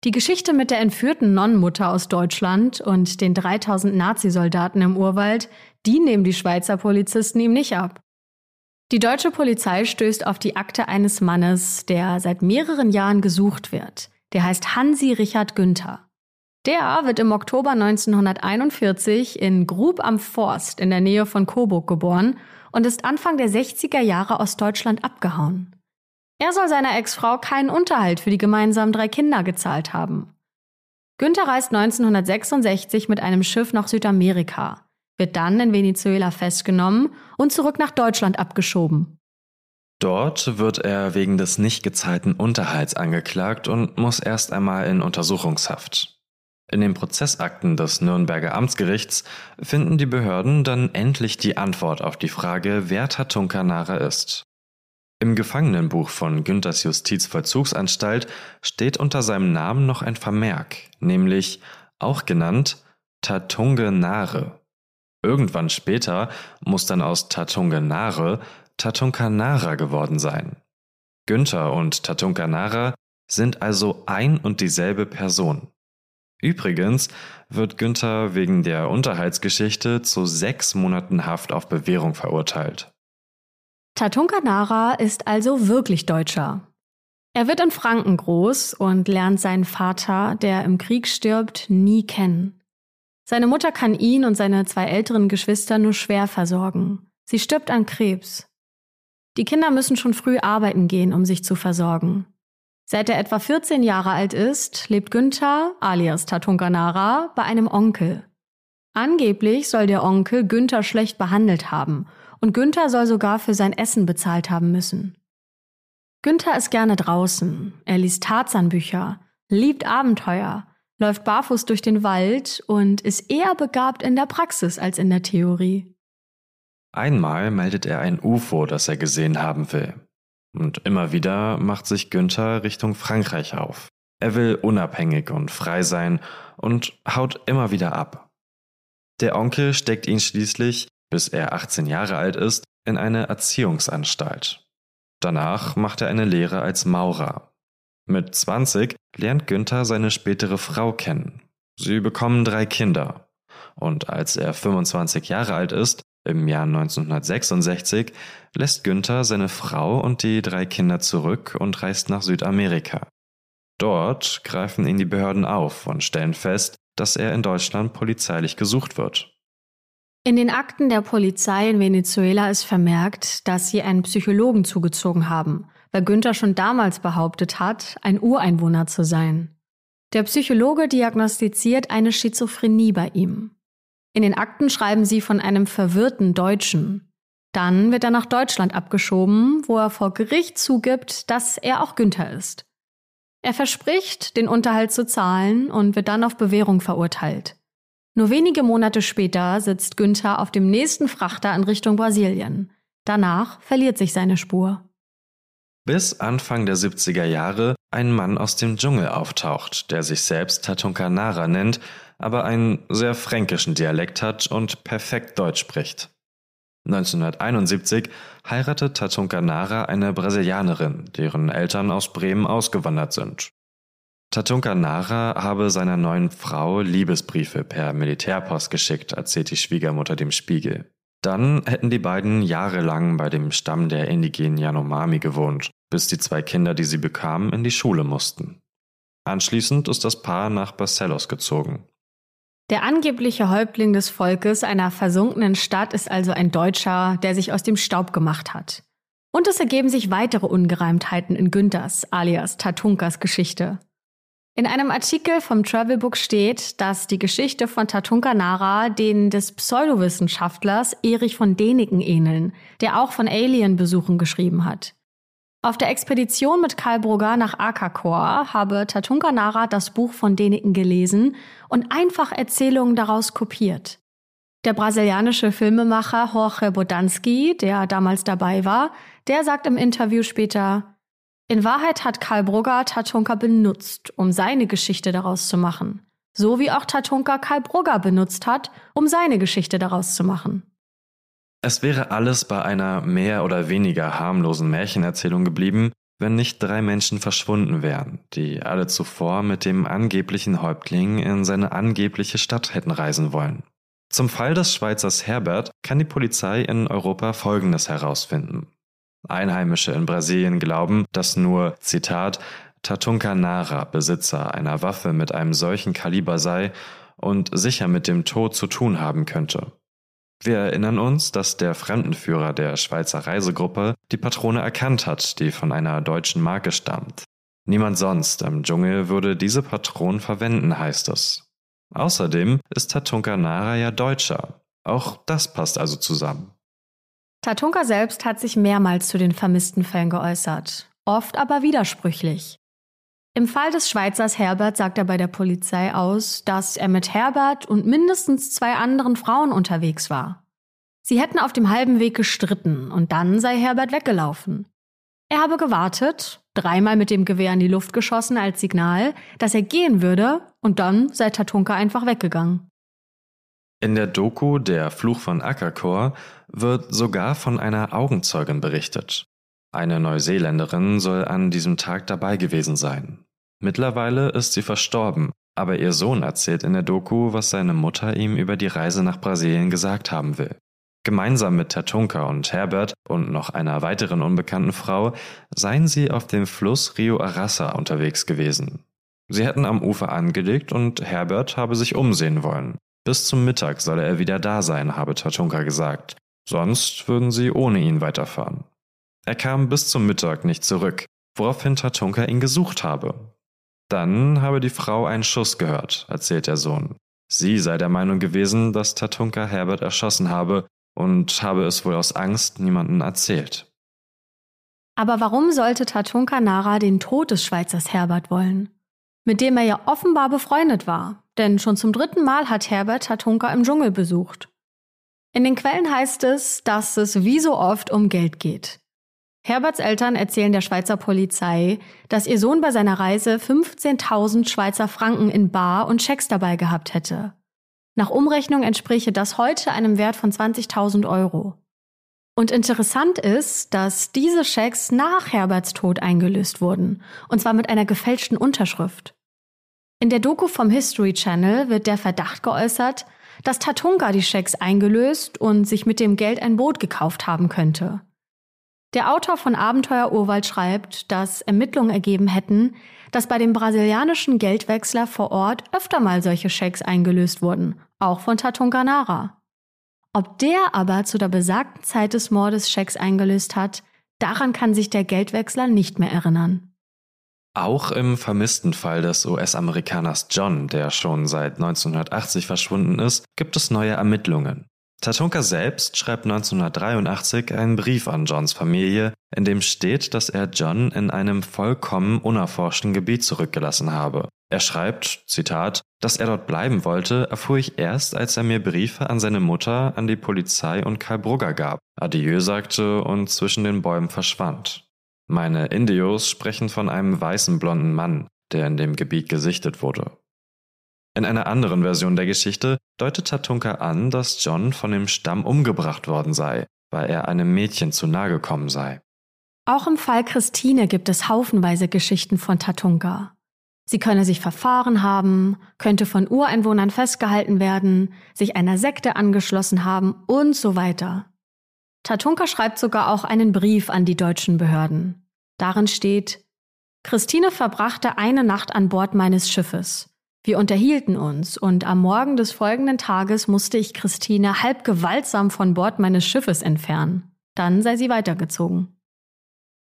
Die Geschichte mit der entführten Nonnenmutter aus Deutschland und den 3000 Nazisoldaten im Urwald, die nehmen die Schweizer Polizisten ihm nicht ab. Die deutsche Polizei stößt auf die Akte eines Mannes, der seit mehreren Jahren gesucht wird. Der heißt Hansi Richard Günther. Der wird im Oktober 1941 in Grub am Forst in der Nähe von Coburg geboren und ist Anfang der 60er Jahre aus Deutschland abgehauen. Er soll seiner Ex-Frau keinen Unterhalt für die gemeinsamen drei Kinder gezahlt haben. Günther reist 1966 mit einem Schiff nach Südamerika, wird dann in Venezuela festgenommen und zurück nach Deutschland abgeschoben. Dort wird er wegen des nicht gezahlten Unterhalts angeklagt und muss erst einmal in Untersuchungshaft. In den Prozessakten des Nürnberger Amtsgerichts finden die Behörden dann endlich die Antwort auf die Frage, wer Tatunka Nara ist. Im Gefangenenbuch von Günthers Justizvollzugsanstalt steht unter seinem Namen noch ein Vermerk, nämlich auch genannt Tatunge Nare. Irgendwann später muss dann aus Tatunge Nare Tatunkanara geworden sein. Günther und Tatunkanara sind also ein und dieselbe Person. Übrigens wird Günther wegen der Unterhaltsgeschichte zu sechs Monaten Haft auf Bewährung verurteilt. Tatunka Nara ist also wirklich Deutscher. Er wird in Franken groß und lernt seinen Vater, der im Krieg stirbt, nie kennen. Seine Mutter kann ihn und seine zwei älteren Geschwister nur schwer versorgen. Sie stirbt an Krebs. Die Kinder müssen schon früh arbeiten gehen, um sich zu versorgen. Seit er etwa 14 Jahre alt ist, lebt Günther, alias Tatunkanara, bei einem Onkel. Angeblich soll der Onkel Günther schlecht behandelt haben und Günther soll sogar für sein Essen bezahlt haben müssen. Günther ist gerne draußen, er liest Tarzanbücher, liebt Abenteuer, läuft barfuß durch den Wald und ist eher begabt in der Praxis als in der Theorie. Einmal meldet er ein UFO, das er gesehen haben will. Und immer wieder macht sich Günther Richtung Frankreich auf. Er will unabhängig und frei sein und haut immer wieder ab. Der Onkel steckt ihn schließlich, bis er 18 Jahre alt ist, in eine Erziehungsanstalt. Danach macht er eine Lehre als Maurer. Mit 20 lernt Günther seine spätere Frau kennen. Sie bekommen drei Kinder. Und als er 25 Jahre alt ist, im Jahr 1966 lässt Günther seine Frau und die drei Kinder zurück und reist nach Südamerika. Dort greifen ihn die Behörden auf und stellen fest, dass er in Deutschland polizeilich gesucht wird. In den Akten der Polizei in Venezuela ist vermerkt, dass sie einen Psychologen zugezogen haben, weil Günther schon damals behauptet hat, ein Ureinwohner zu sein. Der Psychologe diagnostiziert eine Schizophrenie bei ihm. In den Akten schreiben sie von einem verwirrten Deutschen. Dann wird er nach Deutschland abgeschoben, wo er vor Gericht zugibt, dass er auch Günther ist. Er verspricht, den Unterhalt zu zahlen und wird dann auf Bewährung verurteilt. Nur wenige Monate später sitzt Günther auf dem nächsten Frachter in Richtung Brasilien. Danach verliert sich seine Spur. Bis Anfang der 70er Jahre ein Mann aus dem Dschungel auftaucht, der sich selbst Tatunkanara nennt aber einen sehr fränkischen Dialekt hat und perfekt Deutsch spricht. 1971 heiratet Tatunka Nara eine Brasilianerin, deren Eltern aus Bremen ausgewandert sind. Tatunka Nara habe seiner neuen Frau Liebesbriefe per Militärpost geschickt, erzählt die Schwiegermutter dem Spiegel. Dann hätten die beiden jahrelang bei dem Stamm der indigenen Yanomami gewohnt, bis die zwei Kinder, die sie bekamen, in die Schule mussten. Anschließend ist das Paar nach Barcelos gezogen. Der angebliche Häuptling des Volkes einer versunkenen Stadt ist also ein Deutscher, der sich aus dem Staub gemacht hat. Und es ergeben sich weitere Ungereimtheiten in Günthers alias Tatunkas Geschichte. In einem Artikel vom Travelbook steht, dass die Geschichte von Tatunka Nara denen des Pseudowissenschaftlers Erich von Däniken ähneln, der auch von Alien-Besuchen geschrieben hat. Auf der Expedition mit Karl Brugger nach Akakor habe Tatunka Nara das Buch von Deniken gelesen und einfach Erzählungen daraus kopiert. Der brasilianische Filmemacher Jorge Bodanski, der damals dabei war, der sagt im Interview später, in Wahrheit hat Karl Brugger Tatunka benutzt, um seine Geschichte daraus zu machen. So wie auch Tatunka Karl Brugger benutzt hat, um seine Geschichte daraus zu machen. Es wäre alles bei einer mehr oder weniger harmlosen Märchenerzählung geblieben, wenn nicht drei Menschen verschwunden wären, die alle zuvor mit dem angeblichen Häuptling in seine angebliche Stadt hätten reisen wollen. Zum Fall des Schweizers Herbert kann die Polizei in Europa Folgendes herausfinden. Einheimische in Brasilien glauben, dass nur, Zitat, Tatunka Nara Besitzer einer Waffe mit einem solchen Kaliber sei und sicher mit dem Tod zu tun haben könnte. Wir erinnern uns, dass der Fremdenführer der Schweizer Reisegruppe die Patrone erkannt hat, die von einer deutschen Marke stammt. Niemand sonst im Dschungel würde diese Patronen verwenden, heißt es. Außerdem ist Tatunka Nara ja Deutscher. Auch das passt also zusammen. Tatunka selbst hat sich mehrmals zu den vermissten Fällen geäußert, oft aber widersprüchlich. Im Fall des Schweizers Herbert sagt er bei der Polizei aus, dass er mit Herbert und mindestens zwei anderen Frauen unterwegs war. Sie hätten auf dem halben Weg gestritten und dann sei Herbert weggelaufen. Er habe gewartet, dreimal mit dem Gewehr in die Luft geschossen als Signal, dass er gehen würde, und dann sei Tatunka einfach weggegangen. In der Doku Der Fluch von Ackerkor wird sogar von einer Augenzeugin berichtet. Eine Neuseeländerin soll an diesem Tag dabei gewesen sein. Mittlerweile ist sie verstorben, aber ihr Sohn erzählt in der Doku, was seine Mutter ihm über die Reise nach Brasilien gesagt haben will. Gemeinsam mit Tatunka und Herbert und noch einer weiteren unbekannten Frau seien sie auf dem Fluss Rio Arassa unterwegs gewesen. Sie hätten am Ufer angelegt und Herbert habe sich umsehen wollen. Bis zum Mittag solle er wieder da sein, habe Tatunka gesagt. Sonst würden sie ohne ihn weiterfahren. Er kam bis zum Mittag nicht zurück, woraufhin Tatunka ihn gesucht habe. Dann habe die Frau einen Schuss gehört, erzählt der Sohn. Sie sei der Meinung gewesen, dass Tatunka Herbert erschossen habe und habe es wohl aus Angst niemanden erzählt. Aber warum sollte Tatunka Nara den Tod des Schweizers Herbert wollen? Mit dem er ja offenbar befreundet war, denn schon zum dritten Mal hat Herbert Tatunka im Dschungel besucht. In den Quellen heißt es, dass es wie so oft um Geld geht. Herberts Eltern erzählen der Schweizer Polizei, dass ihr Sohn bei seiner Reise 15.000 Schweizer Franken in Bar und Schecks dabei gehabt hätte. Nach Umrechnung entspräche das heute einem Wert von 20.000 Euro. Und interessant ist, dass diese Schecks nach Herberts Tod eingelöst wurden, und zwar mit einer gefälschten Unterschrift. In der Doku vom History Channel wird der Verdacht geäußert, dass Tatunga die Schecks eingelöst und sich mit dem Geld ein Boot gekauft haben könnte. Der Autor von Abenteuer Urwald schreibt, dass Ermittlungen ergeben hätten, dass bei dem brasilianischen Geldwechsler vor Ort öfter mal solche Schecks eingelöst wurden, auch von Tatunganara. Ob der aber zu der besagten Zeit des Mordes Schecks eingelöst hat, daran kann sich der Geldwechsler nicht mehr erinnern. Auch im vermissten Fall des US-Amerikaners John, der schon seit 1980 verschwunden ist, gibt es neue Ermittlungen. Tatunka selbst schreibt 1983 einen Brief an Johns Familie, in dem steht, dass er John in einem vollkommen unerforschten Gebiet zurückgelassen habe. Er schreibt, Zitat, dass er dort bleiben wollte, erfuhr ich erst, als er mir Briefe an seine Mutter, an die Polizei und Karl Brugger gab, Adieu sagte und zwischen den Bäumen verschwand. Meine Indios sprechen von einem weißen blonden Mann, der in dem Gebiet gesichtet wurde. In einer anderen Version der Geschichte deutet Tatunka an, dass John von dem Stamm umgebracht worden sei, weil er einem Mädchen zu nahe gekommen sei. Auch im Fall Christine gibt es haufenweise Geschichten von Tatunka. Sie könne sich verfahren haben, könnte von Ureinwohnern festgehalten werden, sich einer Sekte angeschlossen haben und so weiter. Tatunka schreibt sogar auch einen Brief an die deutschen Behörden. Darin steht, Christine verbrachte eine Nacht an Bord meines Schiffes. Wir unterhielten uns und am Morgen des folgenden Tages musste ich Christine halb gewaltsam von Bord meines Schiffes entfernen. Dann sei sie weitergezogen.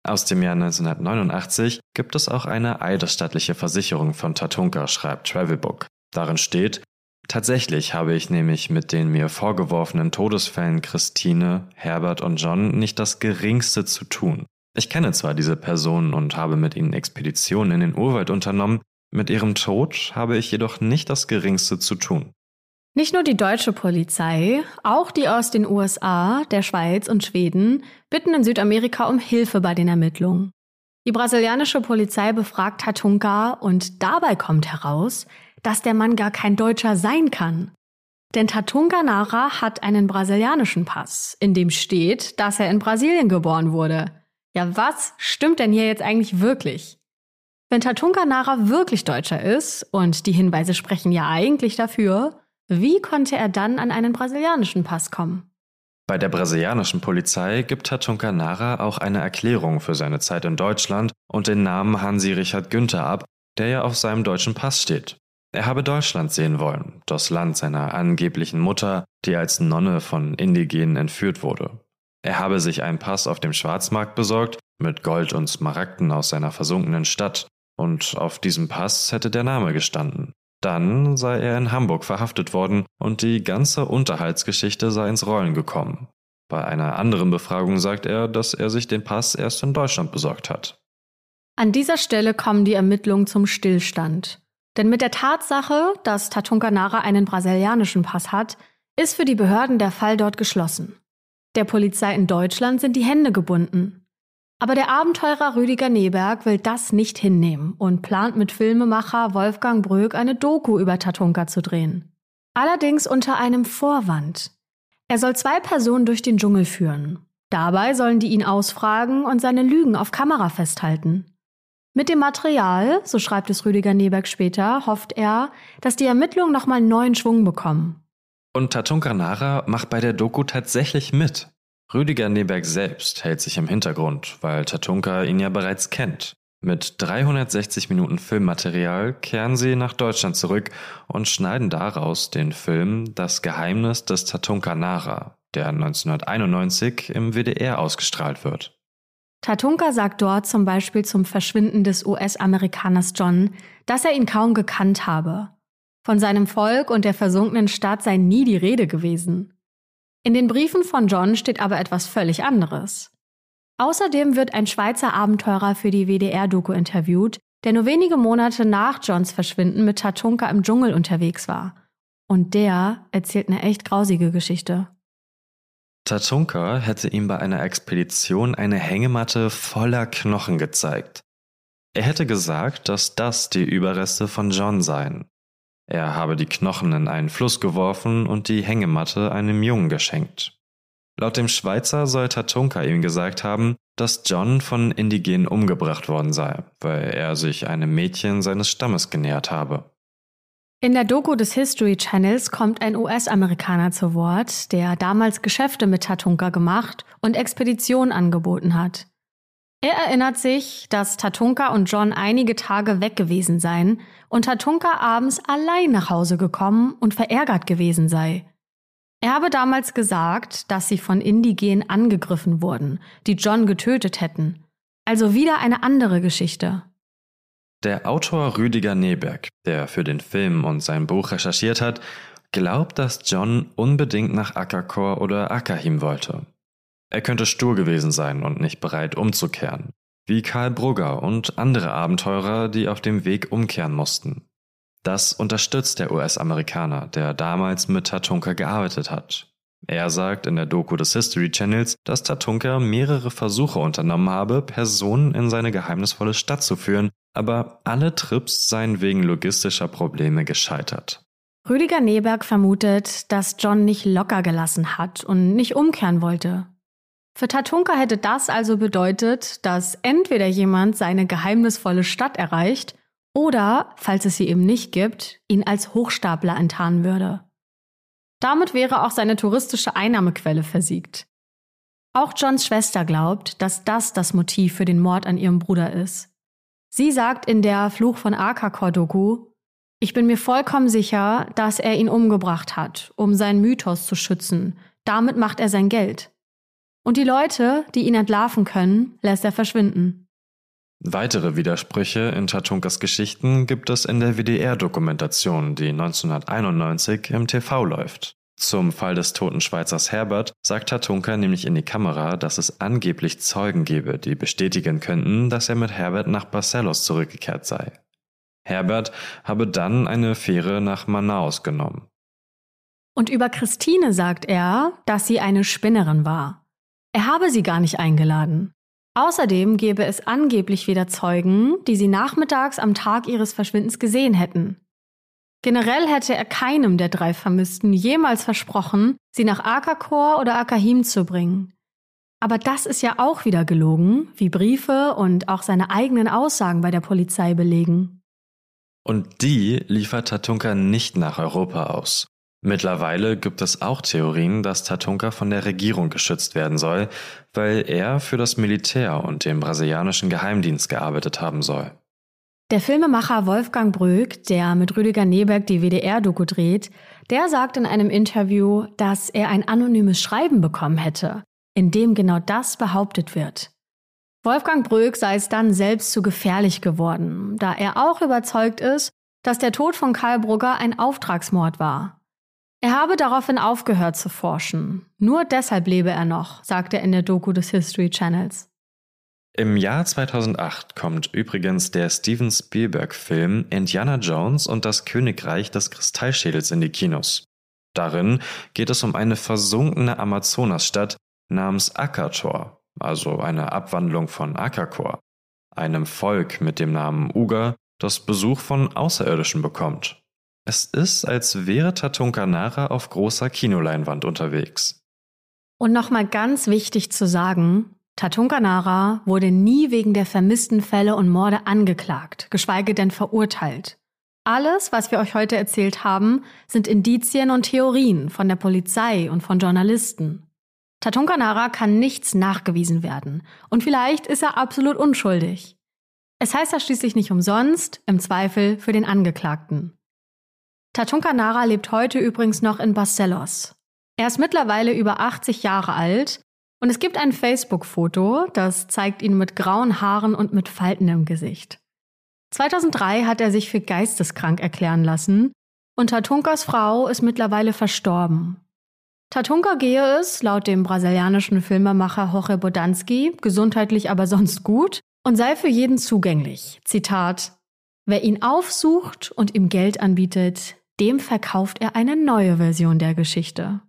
Aus dem Jahr 1989 gibt es auch eine eidesstattliche Versicherung von Tatunka, schreibt Travelbook. Darin steht, Tatsächlich habe ich nämlich mit den mir vorgeworfenen Todesfällen Christine, Herbert und John nicht das geringste zu tun. Ich kenne zwar diese Personen und habe mit ihnen Expeditionen in den Urwald unternommen, mit ihrem Tod habe ich jedoch nicht das geringste zu tun. Nicht nur die deutsche Polizei, auch die aus den USA, der Schweiz und Schweden bitten in Südamerika um Hilfe bei den Ermittlungen. Die brasilianische Polizei befragt Tatunka und dabei kommt heraus, dass der Mann gar kein Deutscher sein kann. Denn Tatunga Nara hat einen brasilianischen Pass, in dem steht, dass er in Brasilien geboren wurde. Ja, was stimmt denn hier jetzt eigentlich wirklich? Wenn Tatunka Nara wirklich Deutscher ist, und die Hinweise sprechen ja eigentlich dafür, wie konnte er dann an einen brasilianischen Pass kommen? Bei der brasilianischen Polizei gibt Tatunka Nara auch eine Erklärung für seine Zeit in Deutschland und den Namen Hansi Richard Günther ab, der ja auf seinem deutschen Pass steht. Er habe Deutschland sehen wollen, das Land seiner angeblichen Mutter, die als Nonne von Indigenen entführt wurde. Er habe sich einen Pass auf dem Schwarzmarkt besorgt, mit Gold und Smaragden aus seiner versunkenen Stadt, und auf diesem Pass hätte der Name gestanden. Dann sei er in Hamburg verhaftet worden und die ganze Unterhaltsgeschichte sei ins Rollen gekommen. Bei einer anderen Befragung sagt er, dass er sich den Pass erst in Deutschland besorgt hat. An dieser Stelle kommen die Ermittlungen zum Stillstand. Denn mit der Tatsache, dass Tatunka Nara einen brasilianischen Pass hat, ist für die Behörden der Fall dort geschlossen. Der Polizei in Deutschland sind die Hände gebunden. Aber der Abenteurer Rüdiger Neberg will das nicht hinnehmen und plant mit Filmemacher Wolfgang Bröck eine Doku über Tatunka zu drehen. Allerdings unter einem Vorwand. Er soll zwei Personen durch den Dschungel führen. Dabei sollen die ihn ausfragen und seine Lügen auf Kamera festhalten. Mit dem Material, so schreibt es Rüdiger Neberg später, hofft er, dass die Ermittlungen nochmal neuen Schwung bekommen. Und Tatunka Nara macht bei der Doku tatsächlich mit. Rüdiger Neberg selbst hält sich im Hintergrund, weil Tatunka ihn ja bereits kennt. Mit 360 Minuten Filmmaterial kehren sie nach Deutschland zurück und schneiden daraus den Film Das Geheimnis des Tatunka Nara, der 1991 im WDR ausgestrahlt wird. Tatunka sagt dort zum Beispiel zum Verschwinden des US-Amerikaners John, dass er ihn kaum gekannt habe. Von seinem Volk und der versunkenen Stadt sei nie die Rede gewesen. In den Briefen von John steht aber etwas völlig anderes. Außerdem wird ein Schweizer Abenteurer für die WDR-Doku interviewt, der nur wenige Monate nach Johns Verschwinden mit Tatunka im Dschungel unterwegs war. Und der erzählt eine echt grausige Geschichte. Tatunka hätte ihm bei einer Expedition eine Hängematte voller Knochen gezeigt. Er hätte gesagt, dass das die Überreste von John seien. Er habe die Knochen in einen Fluss geworfen und die Hängematte einem Jungen geschenkt. Laut dem Schweizer soll Tatunka ihm gesagt haben, dass John von Indigenen umgebracht worden sei, weil er sich einem Mädchen seines Stammes genähert habe. In der Doku des History Channels kommt ein US-Amerikaner zu Wort, der damals Geschäfte mit Tatunka gemacht und Expeditionen angeboten hat. Er erinnert sich, dass Tatunka und John einige Tage weg gewesen seien und Tatunka abends allein nach Hause gekommen und verärgert gewesen sei. Er habe damals gesagt, dass sie von Indigenen angegriffen wurden, die John getötet hätten. Also wieder eine andere Geschichte. Der Autor Rüdiger Neberg, der für den Film und sein Buch recherchiert hat, glaubt, dass John unbedingt nach Akakor oder Akahim wollte. Er könnte stur gewesen sein und nicht bereit umzukehren, wie Karl Brugger und andere Abenteurer, die auf dem Weg umkehren mussten. Das unterstützt der US-Amerikaner, der damals mit Tatunka gearbeitet hat. Er sagt in der Doku des History Channels, dass Tatunka mehrere Versuche unternommen habe, Personen in seine geheimnisvolle Stadt zu führen, aber alle Trips seien wegen logistischer Probleme gescheitert. Rüdiger Neberg vermutet, dass John nicht locker gelassen hat und nicht umkehren wollte. Für Tatunka hätte das also bedeutet, dass entweder jemand seine geheimnisvolle Stadt erreicht oder, falls es sie eben nicht gibt, ihn als Hochstapler enttarnen würde. Damit wäre auch seine touristische Einnahmequelle versiegt. Auch Johns Schwester glaubt, dass das das Motiv für den Mord an ihrem Bruder ist. Sie sagt in der Fluch von Akakor-Doku, ich bin mir vollkommen sicher, dass er ihn umgebracht hat, um seinen Mythos zu schützen. Damit macht er sein Geld. Und die Leute, die ihn entlarven können, lässt er verschwinden. Weitere Widersprüche in Tatunkas Geschichten gibt es in der WDR-Dokumentation, die 1991 im TV läuft. Zum Fall des toten Schweizers Herbert sagt Tatunka nämlich in die Kamera, dass es angeblich Zeugen gebe, die bestätigen könnten, dass er mit Herbert nach Barcelos zurückgekehrt sei. Herbert habe dann eine Fähre nach Manaus genommen. Und über Christine sagt er, dass sie eine Spinnerin war. Er habe sie gar nicht eingeladen. Außerdem gäbe es angeblich wieder Zeugen, die sie nachmittags am Tag ihres Verschwindens gesehen hätten. Generell hätte er keinem der drei Vermissten jemals versprochen, sie nach Akakor oder Akahim zu bringen. Aber das ist ja auch wieder gelogen, wie Briefe und auch seine eigenen Aussagen bei der Polizei belegen. Und die liefert Tatunka nicht nach Europa aus. Mittlerweile gibt es auch Theorien, dass Tatunka von der Regierung geschützt werden soll, weil er für das Militär und den brasilianischen Geheimdienst gearbeitet haben soll. Der Filmemacher Wolfgang Bröck, der mit Rüdiger Neberg die WDR-Doku dreht, der sagt in einem Interview, dass er ein anonymes Schreiben bekommen hätte, in dem genau das behauptet wird. Wolfgang Bröck sei es dann selbst zu gefährlich geworden, da er auch überzeugt ist, dass der Tod von Karl Brugger ein Auftragsmord war. Er habe daraufhin aufgehört zu forschen. Nur deshalb lebe er noch, sagt er in der Doku des History Channels. Im Jahr 2008 kommt übrigens der Steven Spielberg-Film Indiana Jones und das Königreich des Kristallschädels in die Kinos. Darin geht es um eine versunkene Amazonasstadt namens Akator, also eine Abwandlung von Akakor, einem Volk mit dem Namen Uga, das Besuch von Außerirdischen bekommt. Es ist, als wäre Tatunkanara auf großer Kinoleinwand unterwegs. Und nochmal ganz wichtig zu sagen, Tatunkanara wurde nie wegen der vermissten Fälle und Morde angeklagt, geschweige denn verurteilt. Alles, was wir euch heute erzählt haben, sind Indizien und Theorien von der Polizei und von Journalisten. Tatunkanara kann nichts nachgewiesen werden und vielleicht ist er absolut unschuldig. Es heißt ja schließlich nicht umsonst, im Zweifel für den Angeklagten. Tatunkanara lebt heute übrigens noch in Barcelos. Er ist mittlerweile über 80 Jahre alt und es gibt ein Facebook-Foto, das zeigt ihn mit grauen Haaren und mit Falten im Gesicht. 2003 hat er sich für geisteskrank erklären lassen und Tatunkas Frau ist mittlerweile verstorben. Tatunka gehe es, laut dem brasilianischen Filmemacher Jorge Bodanski, gesundheitlich aber sonst gut und sei für jeden zugänglich. Zitat: Wer ihn aufsucht und ihm Geld anbietet, dem verkauft er eine neue Version der Geschichte.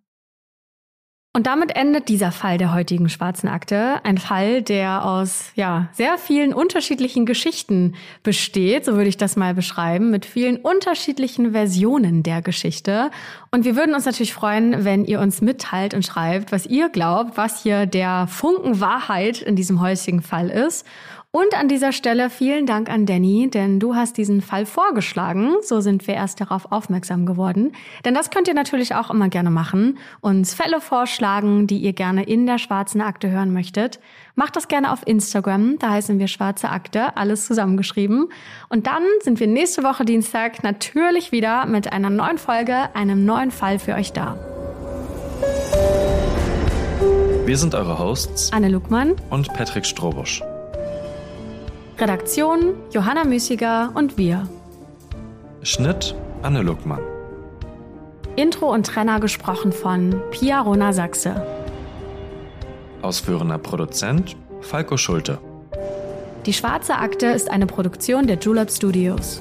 Und damit endet dieser Fall der heutigen schwarzen Akte. Ein Fall, der aus ja, sehr vielen unterschiedlichen Geschichten besteht, so würde ich das mal beschreiben, mit vielen unterschiedlichen Versionen der Geschichte. Und wir würden uns natürlich freuen, wenn ihr uns mitteilt und schreibt, was ihr glaubt, was hier der Funken Wahrheit in diesem heutigen Fall ist. Und an dieser Stelle vielen Dank an Danny, denn du hast diesen Fall vorgeschlagen. So sind wir erst darauf aufmerksam geworden. Denn das könnt ihr natürlich auch immer gerne machen. Uns Fälle vorschlagen, die ihr gerne in der schwarzen Akte hören möchtet. Macht das gerne auf Instagram. Da heißen wir Schwarze Akte, alles zusammengeschrieben. Und dann sind wir nächste Woche Dienstag natürlich wieder mit einer neuen Folge, einem neuen Fall für euch da. Wir sind eure Hosts Anne Luckmann und Patrick Strobusch. Redaktion Johanna Müßiger und wir. Schnitt Anne Luckmann. Intro und Trenner gesprochen von Pia Rona Sachse. Ausführender Produzent Falco Schulte. Die Schwarze Akte ist eine Produktion der Julep Studios.